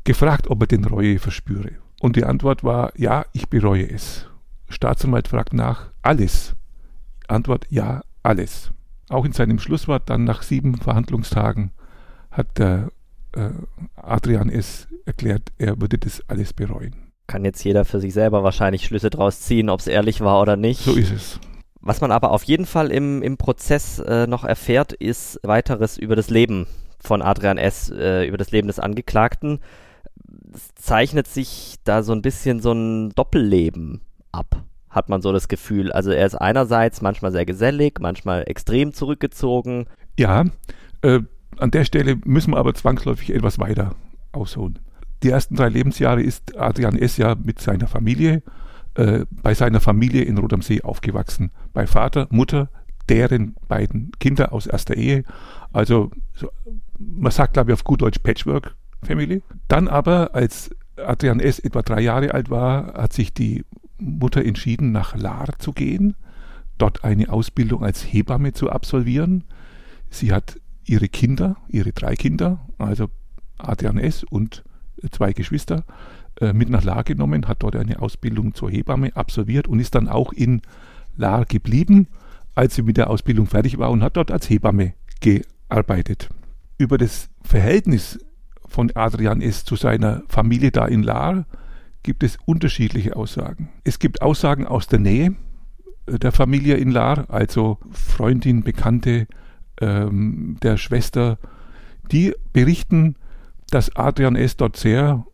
gefragt, ob er den Reue verspüre. Und die Antwort war, ja, ich bereue es. Staatsanwalt fragt nach, alles. Antwort, ja, alles. Auch in seinem Schlusswort dann nach sieben Verhandlungstagen hat der Adrian S. erklärt, er würde das alles bereuen. Kann jetzt jeder für sich selber wahrscheinlich Schlüsse draus ziehen, ob es ehrlich war oder nicht. So ist es. Was man aber auf jeden Fall im, im Prozess äh, noch erfährt, ist weiteres über das Leben von Adrian S. Äh, über das Leben des Angeklagten. Es zeichnet sich da so ein bisschen so ein Doppelleben ab, hat man so das Gefühl. Also er ist einerseits manchmal sehr gesellig, manchmal extrem zurückgezogen. Ja, äh, an der Stelle müssen wir aber zwangsläufig etwas weiter ausholen. Die ersten drei Lebensjahre ist Adrian S. ja mit seiner Familie, äh, bei seiner Familie in Rot am See aufgewachsen. Bei Vater, Mutter, deren beiden Kinder aus erster Ehe. Also so, man sagt, glaube ich, auf gut Deutsch Patchwork Family. Dann aber, als Adrian S. etwa drei Jahre alt war, hat sich die Mutter entschieden, nach Lahr zu gehen, dort eine Ausbildung als Hebamme zu absolvieren. Sie hat ihre Kinder, ihre drei Kinder, also Adrian S. und zwei Geschwister, äh, mit nach Lahr genommen, hat dort eine Ausbildung zur Hebamme absolviert und ist dann auch in Lahr geblieben, als sie mit der Ausbildung fertig war und hat dort als Hebamme gearbeitet über das Verhältnis von Adrian S. zu seiner Familie da in Lahr gibt es unterschiedliche Aussagen. Es gibt Aussagen aus der Nähe äh, der Familie in Lahr, also Freundin, Bekannte ähm, der Schwester, die berichten, dass Adrian S. dort sehr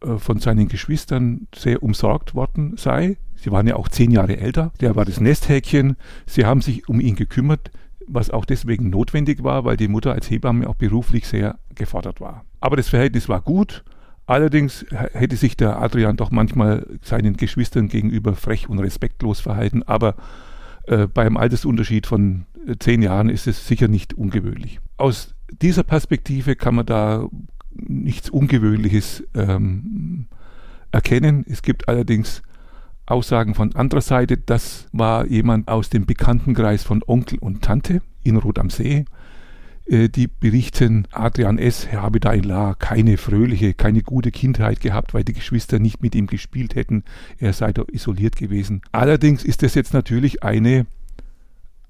äh, von seinen Geschwistern sehr umsorgt worden sei. Sie waren ja auch zehn Jahre älter. Der war das Nesthäkchen. Sie haben sich um ihn gekümmert was auch deswegen notwendig war, weil die Mutter als Hebamme auch beruflich sehr gefordert war. Aber das Verhältnis war gut. Allerdings hätte sich der Adrian doch manchmal seinen Geschwistern gegenüber frech und respektlos verhalten. Aber äh, beim Altersunterschied von zehn Jahren ist es sicher nicht ungewöhnlich. Aus dieser Perspektive kann man da nichts Ungewöhnliches ähm, erkennen. Es gibt allerdings Aussagen von anderer Seite, das war jemand aus dem Bekanntenkreis von Onkel und Tante in Rot am See. Äh, die berichten, Adrian S. habe da in La keine fröhliche, keine gute Kindheit gehabt, weil die Geschwister nicht mit ihm gespielt hätten. Er sei da isoliert gewesen. Allerdings ist das jetzt natürlich eine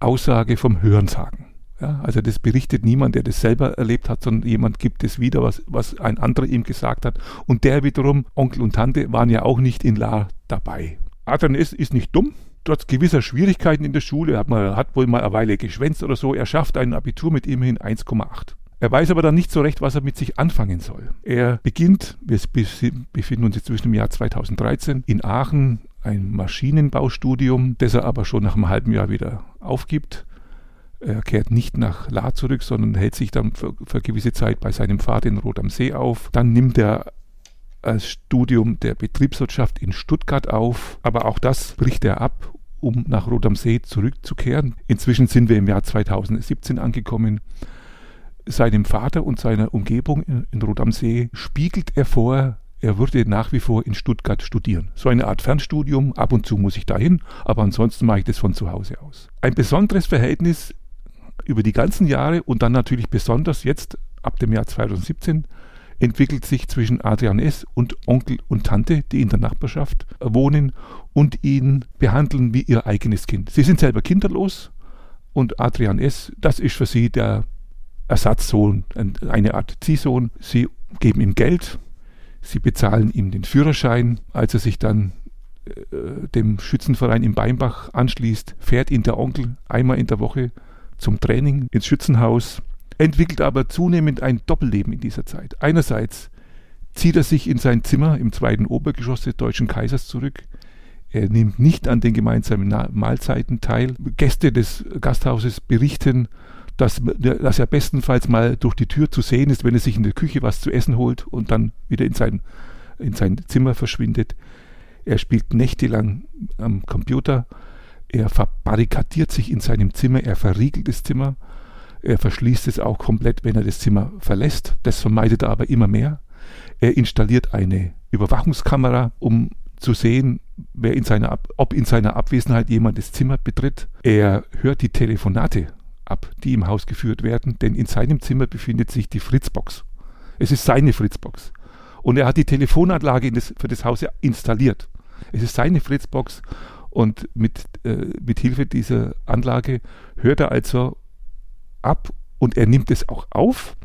Aussage vom Hörensagen. Ja, also das berichtet niemand, der das selber erlebt hat, sondern jemand gibt es wieder, was, was ein anderer ihm gesagt hat. Und der wiederum, Onkel und Tante, waren ja auch nicht in La dabei. Adrian ist, ist nicht dumm. Trotz gewisser Schwierigkeiten in der Schule hat man hat wohl mal eine Weile geschwänzt oder so. Er schafft ein Abitur mit immerhin 1,8. Er weiß aber dann nicht so recht, was er mit sich anfangen soll. Er beginnt, wir befinden uns jetzt zwischen dem Jahr 2013, in Aachen ein Maschinenbaustudium, das er aber schon nach einem halben Jahr wieder aufgibt. Er kehrt nicht nach La zurück, sondern hält sich dann für, für gewisse Zeit bei seinem Vater in Rot am See auf. Dann nimmt er als Studium der Betriebswirtschaft in Stuttgart auf, aber auch das bricht er ab, um nach Rot am See zurückzukehren. Inzwischen sind wir im Jahr 2017 angekommen. Seinem Vater und seiner Umgebung in Rot am See spiegelt er vor, er würde nach wie vor in Stuttgart studieren. So eine Art Fernstudium, ab und zu muss ich dahin, aber ansonsten mache ich das von zu Hause aus. Ein besonderes Verhältnis über die ganzen Jahre und dann natürlich besonders jetzt ab dem Jahr 2017 entwickelt sich zwischen Adrian S. und Onkel und Tante, die in der Nachbarschaft wohnen und ihn behandeln wie ihr eigenes Kind. Sie sind selber kinderlos und Adrian S., das ist für sie der Ersatzsohn, eine Art Ziehsohn. Sie geben ihm Geld, sie bezahlen ihm den Führerschein. Als er sich dann äh, dem Schützenverein in Beinbach anschließt, fährt ihn der Onkel einmal in der Woche zum Training ins Schützenhaus entwickelt aber zunehmend ein Doppelleben in dieser Zeit. Einerseits zieht er sich in sein Zimmer im zweiten Obergeschoss des Deutschen Kaisers zurück. Er nimmt nicht an den gemeinsamen Mahlzeiten teil. Gäste des Gasthauses berichten, dass, dass, er bestenfalls mal durch die Tür zu sehen ist, wenn er sich in der Küche was zu essen holt und dann wieder in sein, in sein Zimmer verschwindet. Er spielt nächtelang am Computer. Er verbarrikadiert sich in seinem Zimmer. Er verriegelt das Zimmer. Er verschließt es auch komplett, wenn er das Zimmer verlässt. Das vermeidet er aber immer mehr. Er installiert eine Überwachungskamera, um zu sehen, wer in seiner, ob in seiner Abwesenheit jemand das Zimmer betritt. Er hört die Telefonate ab, die im Haus geführt werden, denn in seinem Zimmer befindet sich die Fritzbox. Es ist seine Fritzbox. Und er hat die Telefonanlage das, für das Haus installiert. Es ist seine Fritzbox und mit, äh, mit Hilfe dieser Anlage hört er also ab und er nimmt es auch auf,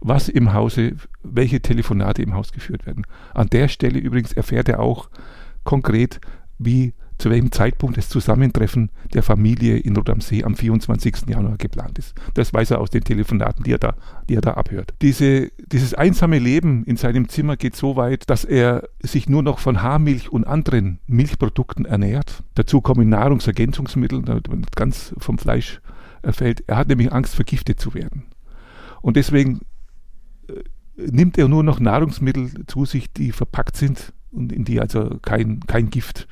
was im Hause, welche Telefonate im Haus geführt werden. An der Stelle übrigens erfährt er auch konkret, wie zu welchem Zeitpunkt das Zusammentreffen der Familie in Rot am See am 24. Januar geplant ist. Das weiß er aus den Telefonaten, die er da, die er da abhört. Diese, dieses einsame Leben in seinem Zimmer geht so weit, dass er sich nur noch von Haarmilch und anderen Milchprodukten ernährt. Dazu kommen Nahrungsergänzungsmittel, ganz vom Fleisch erfällt. Er hat nämlich Angst, vergiftet zu werden. Und deswegen äh, nimmt er nur noch Nahrungsmittel zu sich, die verpackt sind und in die also kein, kein Gift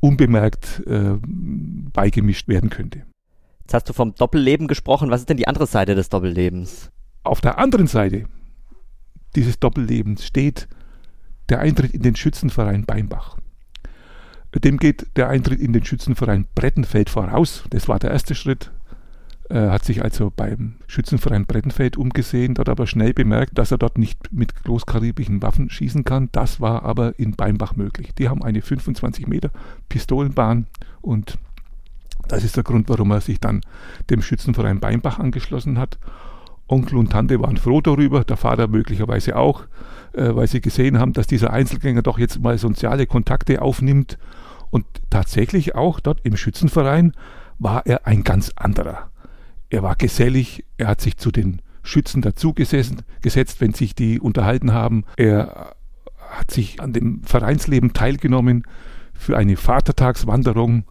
unbemerkt äh, beigemischt werden könnte. Jetzt hast du vom Doppelleben gesprochen. Was ist denn die andere Seite des Doppellebens? Auf der anderen Seite dieses Doppellebens steht der Eintritt in den Schützenverein Beinbach. Dem geht der Eintritt in den Schützenverein Brettenfeld voraus. Das war der erste Schritt. Er hat sich also beim Schützenverein Brettenfeld umgesehen, dort aber schnell bemerkt, dass er dort nicht mit großkaribischen Waffen schießen kann. Das war aber in Beinbach möglich. Die haben eine 25 Meter Pistolenbahn und das ist der Grund, warum er sich dann dem Schützenverein Beinbach angeschlossen hat. Onkel und Tante waren froh darüber, der Vater möglicherweise auch, äh, weil sie gesehen haben, dass dieser Einzelgänger doch jetzt mal soziale Kontakte aufnimmt. Und tatsächlich auch dort im Schützenverein war er ein ganz anderer. Er war gesellig, er hat sich zu den Schützen dazugesetzt, gesetzt, wenn sich die unterhalten haben. Er hat sich an dem Vereinsleben teilgenommen. Für eine Vatertagswanderung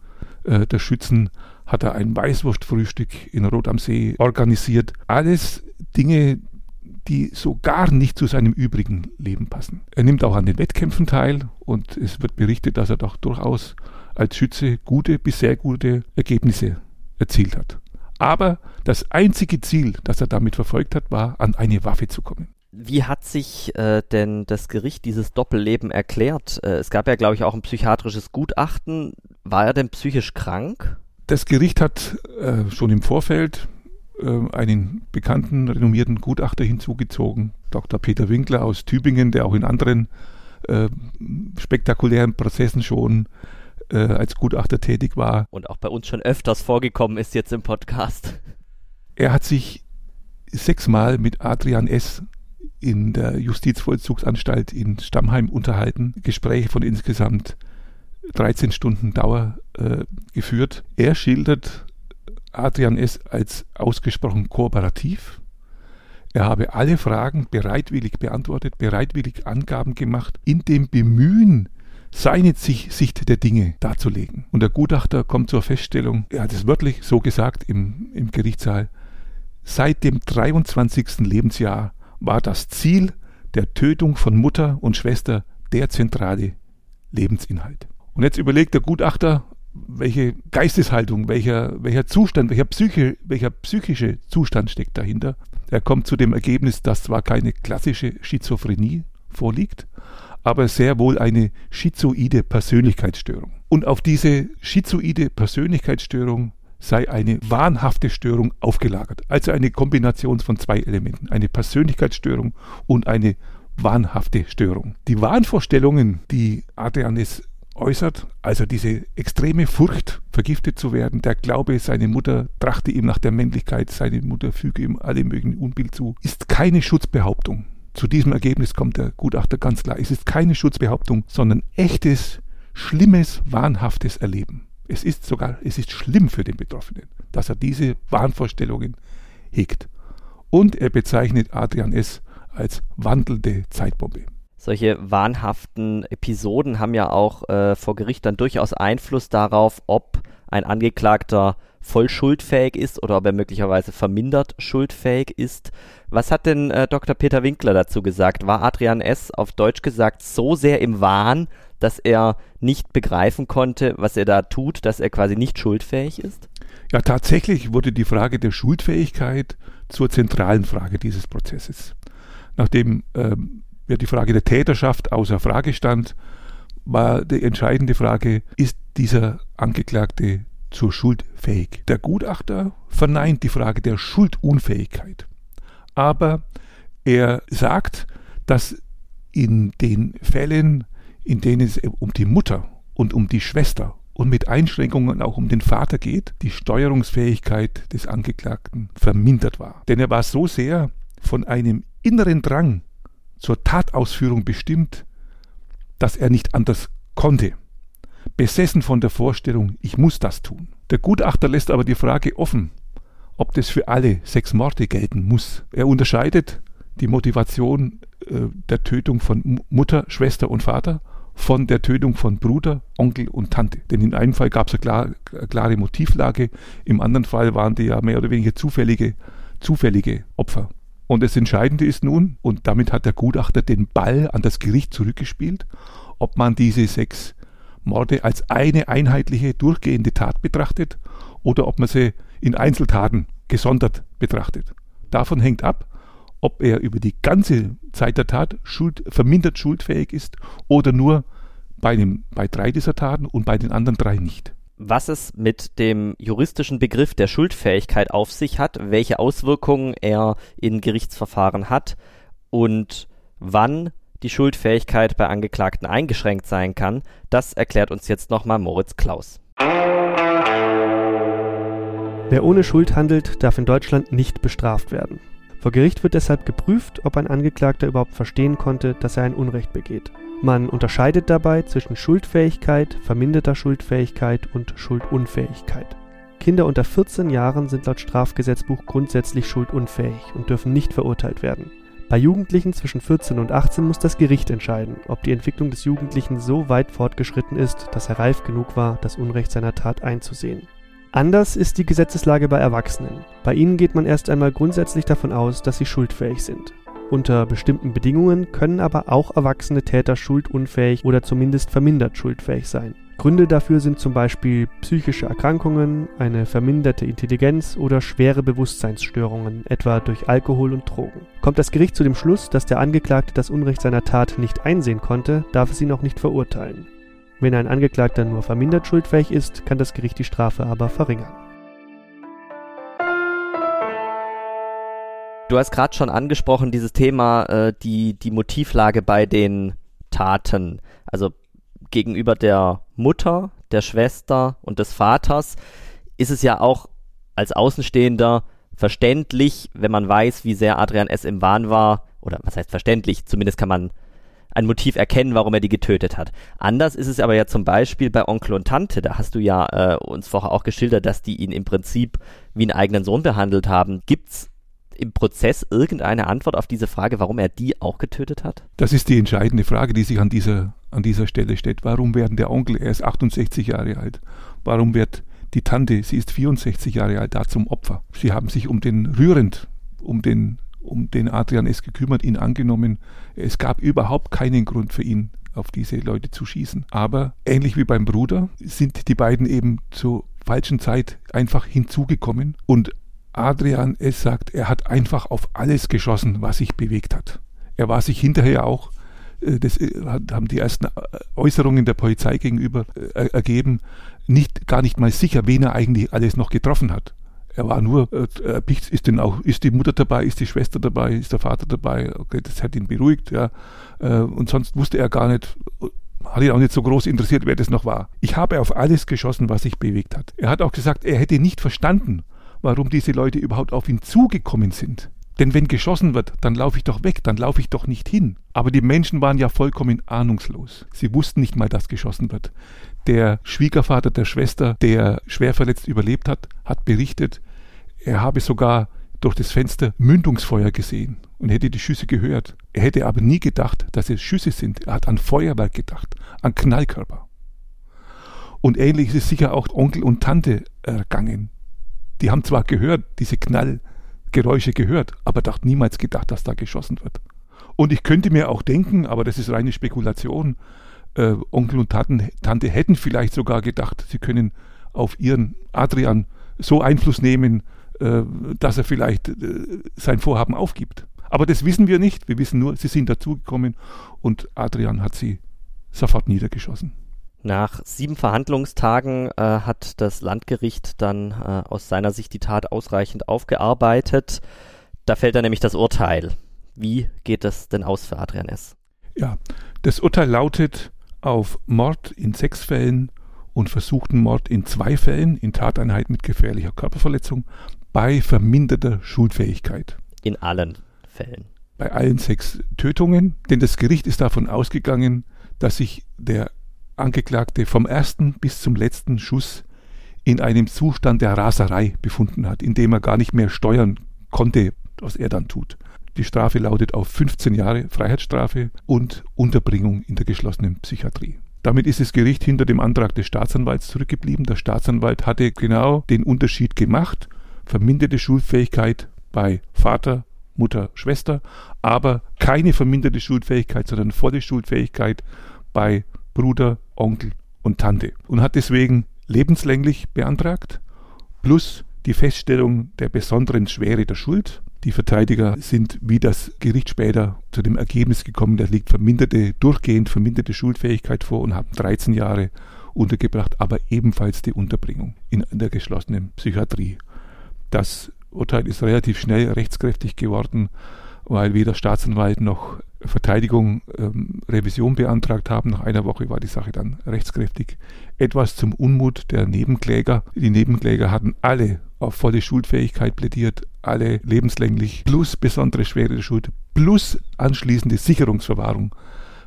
äh, der Schützen hat er ein Weißwurstfrühstück in Rot am See organisiert. Alles Dinge, die so gar nicht zu seinem übrigen Leben passen. Er nimmt auch an den Wettkämpfen teil und es wird berichtet, dass er doch durchaus als Schütze gute bis sehr gute Ergebnisse erzielt hat. Aber das einzige Ziel, das er damit verfolgt hat, war, an eine Waffe zu kommen. Wie hat sich äh, denn das Gericht dieses Doppelleben erklärt? Äh, es gab ja, glaube ich, auch ein psychiatrisches Gutachten. War er denn psychisch krank? Das Gericht hat äh, schon im Vorfeld äh, einen bekannten, renommierten Gutachter hinzugezogen, Dr. Peter Winkler aus Tübingen, der auch in anderen äh, spektakulären Prozessen schon äh, als Gutachter tätig war. Und auch bei uns schon öfters vorgekommen ist jetzt im Podcast. Er hat sich sechsmal mit Adrian S. in der Justizvollzugsanstalt in Stammheim unterhalten. Gespräche von insgesamt 13 Stunden Dauer äh, geführt. Er schildert Adrian S. als ausgesprochen kooperativ. Er habe alle Fragen bereitwillig beantwortet, bereitwillig Angaben gemacht, in dem Bemühen, seine Sicht der Dinge darzulegen. Und der Gutachter kommt zur Feststellung, er hat es wörtlich so gesagt im, im Gerichtssaal, seit dem 23. Lebensjahr war das Ziel der Tötung von Mutter und Schwester der zentrale Lebensinhalt. Und jetzt überlegt der Gutachter, welche Geisteshaltung, welcher, welcher Zustand, welcher, Psyche, welcher psychische Zustand steckt dahinter. Er kommt zu dem Ergebnis, dass zwar keine klassische Schizophrenie vorliegt, aber sehr wohl eine schizoide Persönlichkeitsstörung. Und auf diese schizoide Persönlichkeitsstörung sei eine wahnhafte Störung aufgelagert. Also eine Kombination von zwei Elementen. Eine Persönlichkeitsstörung und eine wahnhafte Störung. Die Wahnvorstellungen, die Adrianes äußert, also diese extreme Furcht, vergiftet zu werden, der Glaube, seine Mutter trachte ihm nach der Männlichkeit, seine Mutter füge ihm alle möglichen Unbill zu, ist keine Schutzbehauptung. Zu diesem Ergebnis kommt der Gutachter ganz klar. Es ist keine Schutzbehauptung, sondern echtes, schlimmes, wahnhaftes Erleben. Es ist sogar, es ist schlimm für den Betroffenen, dass er diese Wahnvorstellungen hegt. Und er bezeichnet Adrian S. als wandelnde Zeitbombe solche wahnhaften Episoden haben ja auch äh, vor Gericht dann durchaus Einfluss darauf, ob ein Angeklagter voll schuldfähig ist oder ob er möglicherweise vermindert schuldfähig ist. Was hat denn äh, Dr. Peter Winkler dazu gesagt? War Adrian S. auf Deutsch gesagt so sehr im Wahn, dass er nicht begreifen konnte, was er da tut, dass er quasi nicht schuldfähig ist? Ja, tatsächlich wurde die Frage der Schuldfähigkeit zur zentralen Frage dieses Prozesses. Nachdem ähm, ja die Frage der Täterschaft außer Frage stand, war die entscheidende Frage, ist dieser Angeklagte zur Schuld fähig? Der Gutachter verneint die Frage der Schuldunfähigkeit. Aber er sagt, dass in den Fällen, in denen es um die Mutter und um die Schwester und mit Einschränkungen auch um den Vater geht, die Steuerungsfähigkeit des Angeklagten vermindert war. Denn er war so sehr von einem inneren Drang zur Tatausführung bestimmt, dass er nicht anders konnte. Besessen von der Vorstellung, ich muss das tun. Der Gutachter lässt aber die Frage offen, ob das für alle sechs Morde gelten muss. Er unterscheidet die Motivation äh, der Tötung von Mutter, Schwester und Vater von der Tötung von Bruder, Onkel und Tante. Denn in einem Fall gab es eine, klar, eine klare Motivlage, im anderen Fall waren die ja mehr oder weniger zufällige, zufällige Opfer. Und das Entscheidende ist nun, und damit hat der Gutachter den Ball an das Gericht zurückgespielt, ob man diese sechs Morde als eine einheitliche, durchgehende Tat betrachtet oder ob man sie in Einzeltaten gesondert betrachtet. Davon hängt ab, ob er über die ganze Zeit der Tat schuld, vermindert schuldfähig ist oder nur bei, einem, bei drei dieser Taten und bei den anderen drei nicht was es mit dem juristischen Begriff der Schuldfähigkeit auf sich hat, welche Auswirkungen er in Gerichtsverfahren hat und wann die Schuldfähigkeit bei Angeklagten eingeschränkt sein kann, das erklärt uns jetzt nochmal Moritz Klaus. Wer ohne Schuld handelt, darf in Deutschland nicht bestraft werden. Vor Gericht wird deshalb geprüft, ob ein Angeklagter überhaupt verstehen konnte, dass er ein Unrecht begeht. Man unterscheidet dabei zwischen Schuldfähigkeit, verminderter Schuldfähigkeit und Schuldunfähigkeit. Kinder unter 14 Jahren sind laut Strafgesetzbuch grundsätzlich schuldunfähig und dürfen nicht verurteilt werden. Bei Jugendlichen zwischen 14 und 18 muss das Gericht entscheiden, ob die Entwicklung des Jugendlichen so weit fortgeschritten ist, dass er reif genug war, das Unrecht seiner Tat einzusehen. Anders ist die Gesetzeslage bei Erwachsenen. Bei ihnen geht man erst einmal grundsätzlich davon aus, dass sie schuldfähig sind. Unter bestimmten Bedingungen können aber auch erwachsene Täter schuldunfähig oder zumindest vermindert schuldfähig sein. Gründe dafür sind zum Beispiel psychische Erkrankungen, eine verminderte Intelligenz oder schwere Bewusstseinsstörungen, etwa durch Alkohol und Drogen. Kommt das Gericht zu dem Schluss, dass der Angeklagte das Unrecht seiner Tat nicht einsehen konnte, darf es ihn auch nicht verurteilen. Wenn ein Angeklagter nur vermindert schuldfähig ist, kann das Gericht die Strafe aber verringern. Du hast gerade schon angesprochen, dieses Thema, äh, die, die Motivlage bei den Taten. Also gegenüber der Mutter, der Schwester und des Vaters ist es ja auch als Außenstehender verständlich, wenn man weiß, wie sehr Adrian S. im Wahn war, oder was heißt verständlich, zumindest kann man ein Motiv erkennen, warum er die getötet hat. Anders ist es aber ja zum Beispiel bei Onkel und Tante. Da hast du ja äh, uns vorher auch geschildert, dass die ihn im Prinzip wie einen eigenen Sohn behandelt haben. Gibt's im Prozess irgendeine Antwort auf diese Frage, warum er die auch getötet hat? Das ist die entscheidende Frage, die sich an dieser, an dieser Stelle stellt. Warum werden der Onkel, er ist 68 Jahre alt, warum wird die Tante, sie ist 64 Jahre alt, da zum Opfer? Sie haben sich um den rührend, um den um den Adrian S. gekümmert, ihn angenommen. Es gab überhaupt keinen Grund für ihn, auf diese Leute zu schießen. Aber ähnlich wie beim Bruder sind die beiden eben zur falschen Zeit einfach hinzugekommen und Adrian S. sagt, er hat einfach auf alles geschossen, was sich bewegt hat. Er war sich hinterher auch, das äh, haben die ersten äh, Äußerungen der Polizei gegenüber ergeben, nicht, gar nicht mal sicher, wen er eigentlich alles noch getroffen hat. Er war nur, äh, ist denn auch, ist die Mutter dabei, ist die Schwester dabei, ist der Vater dabei, okay, das hat ihn beruhigt, ja. Äh, und sonst wusste er gar nicht, hat ihn auch nicht so groß interessiert, wer das noch war. Ich habe auf alles geschossen, was sich bewegt hat. Er hat auch gesagt, er hätte nicht verstanden, warum diese Leute überhaupt auf ihn zugekommen sind. Denn wenn geschossen wird, dann laufe ich doch weg, dann laufe ich doch nicht hin. Aber die Menschen waren ja vollkommen ahnungslos. Sie wussten nicht mal, dass geschossen wird. Der Schwiegervater der Schwester, der schwer verletzt überlebt hat, hat berichtet, er habe sogar durch das Fenster Mündungsfeuer gesehen und hätte die Schüsse gehört. Er hätte aber nie gedacht, dass es Schüsse sind. Er hat an Feuerwerk gedacht, an Knallkörper. Und ähnlich ist es sicher auch Onkel und Tante ergangen. Die haben zwar gehört, diese Knallgeräusche gehört, aber dacht niemals gedacht, dass da geschossen wird. Und ich könnte mir auch denken, aber das ist reine Spekulation, äh, Onkel und Taten, Tante hätten vielleicht sogar gedacht, sie können auf ihren Adrian so Einfluss nehmen, äh, dass er vielleicht äh, sein Vorhaben aufgibt. Aber das wissen wir nicht. Wir wissen nur, sie sind dazugekommen und Adrian hat sie sofort niedergeschossen. Nach sieben Verhandlungstagen äh, hat das Landgericht dann äh, aus seiner Sicht die Tat ausreichend aufgearbeitet. Da fällt dann nämlich das Urteil. Wie geht es denn aus für Adrian S.? Ja, das Urteil lautet auf Mord in sechs Fällen und versuchten Mord in zwei Fällen in Tateinheit mit gefährlicher Körperverletzung bei verminderter Schuldfähigkeit. In allen Fällen. Bei allen sechs Tötungen, denn das Gericht ist davon ausgegangen, dass sich der Angeklagte vom ersten bis zum letzten Schuss in einem Zustand der Raserei befunden hat, in dem er gar nicht mehr steuern konnte, was er dann tut. Die Strafe lautet auf 15 Jahre Freiheitsstrafe und Unterbringung in der geschlossenen Psychiatrie. Damit ist das Gericht hinter dem Antrag des Staatsanwalts zurückgeblieben. Der Staatsanwalt hatte genau den Unterschied gemacht. Verminderte Schulfähigkeit bei Vater, Mutter, Schwester, aber keine verminderte Schulfähigkeit, sondern volle Schulfähigkeit bei Bruder, Onkel und Tante und hat deswegen lebenslänglich beantragt, plus die Feststellung der besonderen Schwere der Schuld. Die Verteidiger sind wie das Gericht später zu dem Ergebnis gekommen, da liegt verminderte, durchgehend verminderte Schuldfähigkeit vor und haben 13 Jahre untergebracht, aber ebenfalls die Unterbringung in der geschlossenen Psychiatrie. Das Urteil ist relativ schnell rechtskräftig geworden, weil weder Staatsanwalt noch Verteidigung ähm, Revision beantragt haben. Nach einer Woche war die Sache dann rechtskräftig. Etwas zum Unmut der Nebenkläger. Die Nebenkläger hatten alle auf volle Schuldfähigkeit plädiert, alle lebenslänglich, plus besondere Schwere der Schuld, plus anschließende Sicherungsverwahrung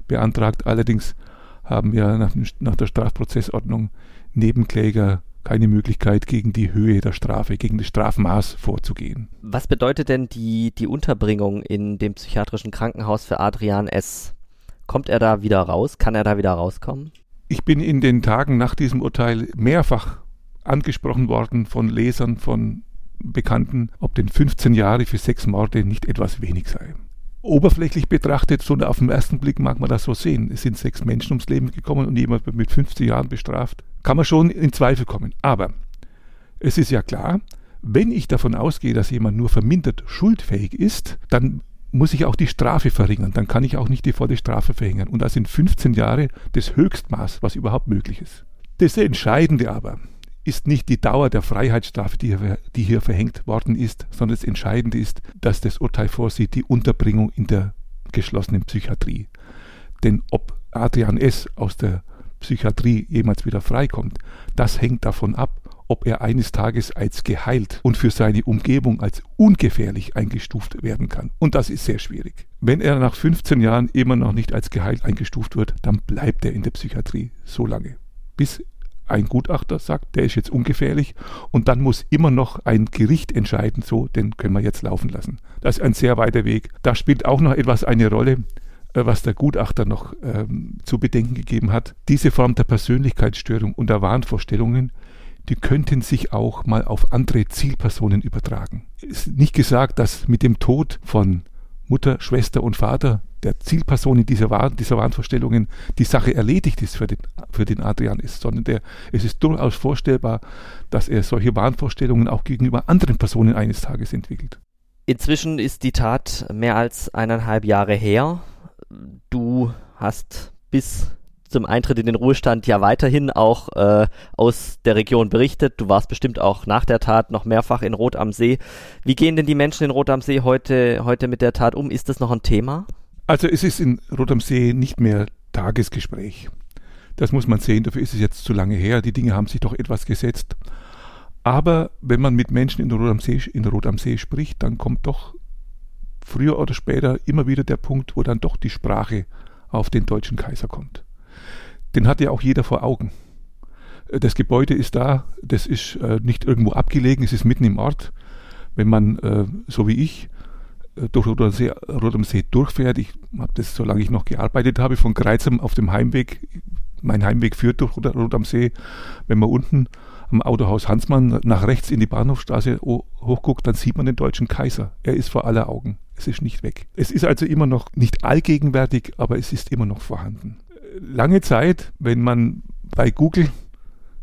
beantragt. Allerdings haben wir nach, nach der Strafprozessordnung Nebenkläger keine Möglichkeit, gegen die Höhe der Strafe, gegen das Strafmaß vorzugehen. Was bedeutet denn die, die Unterbringung in dem psychiatrischen Krankenhaus für Adrian S.? Kommt er da wieder raus? Kann er da wieder rauskommen? Ich bin in den Tagen nach diesem Urteil mehrfach angesprochen worden von Lesern, von Bekannten, ob denn 15 Jahre für sechs Morde nicht etwas wenig sei. Oberflächlich betrachtet, so auf den ersten Blick mag man das so sehen. Es sind sechs Menschen ums Leben gekommen und jemand wird mit 15 Jahren bestraft kann man schon in Zweifel kommen. Aber es ist ja klar, wenn ich davon ausgehe, dass jemand nur vermindert schuldfähig ist, dann muss ich auch die Strafe verringern. Dann kann ich auch nicht die volle Strafe verhängen. Und das sind 15 Jahre das Höchstmaß, was überhaupt möglich ist. Das Entscheidende aber ist nicht die Dauer der Freiheitsstrafe, die hier, die hier verhängt worden ist, sondern das Entscheidende ist, dass das Urteil vorsieht, die Unterbringung in der geschlossenen Psychiatrie. Denn ob Adrian S. aus der Psychiatrie jemals wieder freikommt, das hängt davon ab, ob er eines Tages als geheilt und für seine Umgebung als ungefährlich eingestuft werden kann. Und das ist sehr schwierig. Wenn er nach 15 Jahren immer noch nicht als geheilt eingestuft wird, dann bleibt er in der Psychiatrie so lange, bis ein Gutachter sagt, der ist jetzt ungefährlich und dann muss immer noch ein Gericht entscheiden, so, den können wir jetzt laufen lassen. Das ist ein sehr weiter Weg. Da spielt auch noch etwas eine Rolle. Äh, was der Gutachter noch ähm, zu bedenken gegeben hat. Diese Form der Persönlichkeitsstörung und der Wahnvorstellungen die könnten sich auch mal auf andere Zielpersonen übertragen. Es ist nicht gesagt, dass mit dem Tod von Mutter, Schwester und Vater der Zielpersonen dieser, Wahn, dieser Wahnvorstellungen die Sache erledigt ist für den, für den Adrian ist, sondern der, es ist durchaus vorstellbar, dass er solche Wahnvorstellungen auch gegenüber anderen Personen eines Tages entwickelt. Inzwischen ist die Tat mehr als eineinhalb Jahre her. Du hast bis zum Eintritt in den Ruhestand ja weiterhin auch äh, aus der Region berichtet. Du warst bestimmt auch nach der Tat noch mehrfach in Rot am See. Wie gehen denn die Menschen in Rot am See heute, heute mit der Tat um? Ist das noch ein Thema? Also es ist in Rot am See nicht mehr Tagesgespräch. Das muss man sehen, dafür ist es jetzt zu lange her. Die Dinge haben sich doch etwas gesetzt. Aber wenn man mit Menschen in Rot am See, in Rot am See spricht, dann kommt doch früher oder später immer wieder der Punkt, wo dann doch die Sprache auf den deutschen Kaiser kommt. Den hat ja auch jeder vor Augen. Das Gebäude ist da, das ist äh, nicht irgendwo abgelegen, es ist mitten im Ort. Wenn man, äh, so wie ich, durch Rot am See, See durchfährt, ich habe das, solange ich noch gearbeitet habe, von Kreuzheim auf dem Heimweg, mein Heimweg führt durch Rot am See, wenn man unten am Autohaus Hansmann nach rechts in die Bahnhofstraße hochguckt, dann sieht man den deutschen Kaiser. Er ist vor aller Augen. Es ist nicht weg. Es ist also immer noch nicht allgegenwärtig, aber es ist immer noch vorhanden. Lange Zeit, wenn man bei Google,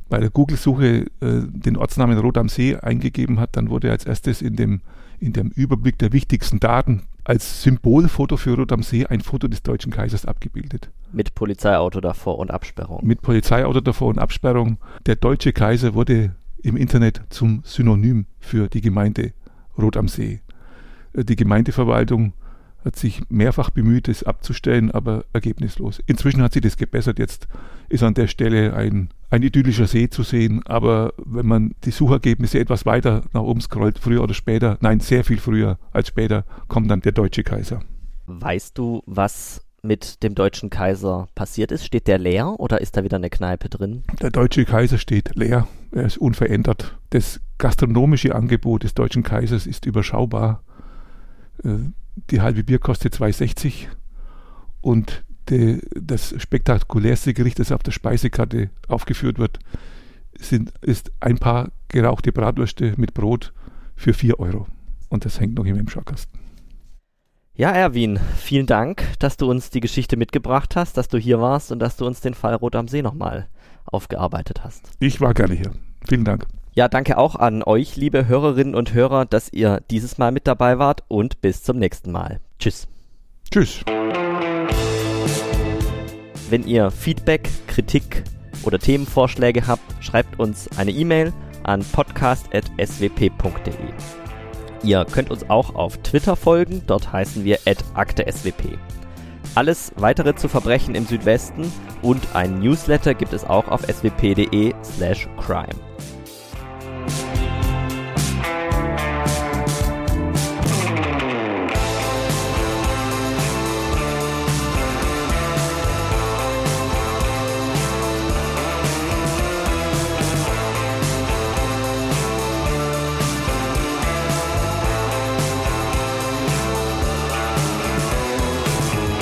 bei der Google-Suche äh, den Ortsnamen Rot am See eingegeben hat, dann wurde als erstes in dem, in dem Überblick der wichtigsten Daten als Symbolfoto für Rot am See ein Foto des deutschen Kaisers abgebildet. Mit Polizeiauto davor und Absperrung. Mit Polizeiauto davor und Absperrung. Der deutsche Kaiser wurde im Internet zum Synonym für die Gemeinde Rot am See. Äh, die Gemeindeverwaltung hat sich mehrfach bemüht, es abzustellen, aber ergebnislos. Inzwischen hat sich das gebessert. Jetzt ist an der Stelle ein, ein idyllischer See zu sehen. Aber wenn man die Suchergebnisse etwas weiter nach oben scrollt, früher oder später, nein, sehr viel früher als später, kommt dann der deutsche Kaiser. Weißt du, was mit dem deutschen Kaiser passiert ist? Steht der leer oder ist da wieder eine Kneipe drin? Der deutsche Kaiser steht leer. Er ist unverändert. Das gastronomische Angebot des deutschen Kaisers ist überschaubar. Äh, die halbe Bier kostet 2,60 und die, das spektakulärste Gericht, das auf der Speisekarte aufgeführt wird, sind, ist ein paar gerauchte Bratwürste mit Brot für 4 Euro. Und das hängt noch immer im Schaukasten. Ja, Erwin, vielen Dank, dass du uns die Geschichte mitgebracht hast, dass du hier warst und dass du uns den Fall Rot am See nochmal aufgearbeitet hast. Ich war gerne hier. Vielen Dank. Ja, danke auch an euch, liebe Hörerinnen und Hörer, dass ihr dieses Mal mit dabei wart und bis zum nächsten Mal. Tschüss. Tschüss. Wenn ihr Feedback, Kritik oder Themenvorschläge habt, schreibt uns eine E-Mail an podcast.swp.de. Ihr könnt uns auch auf Twitter folgen, dort heißen wir @akte_swp. Alles weitere zu Verbrechen im Südwesten und ein Newsletter gibt es auch auf swp.de/crime.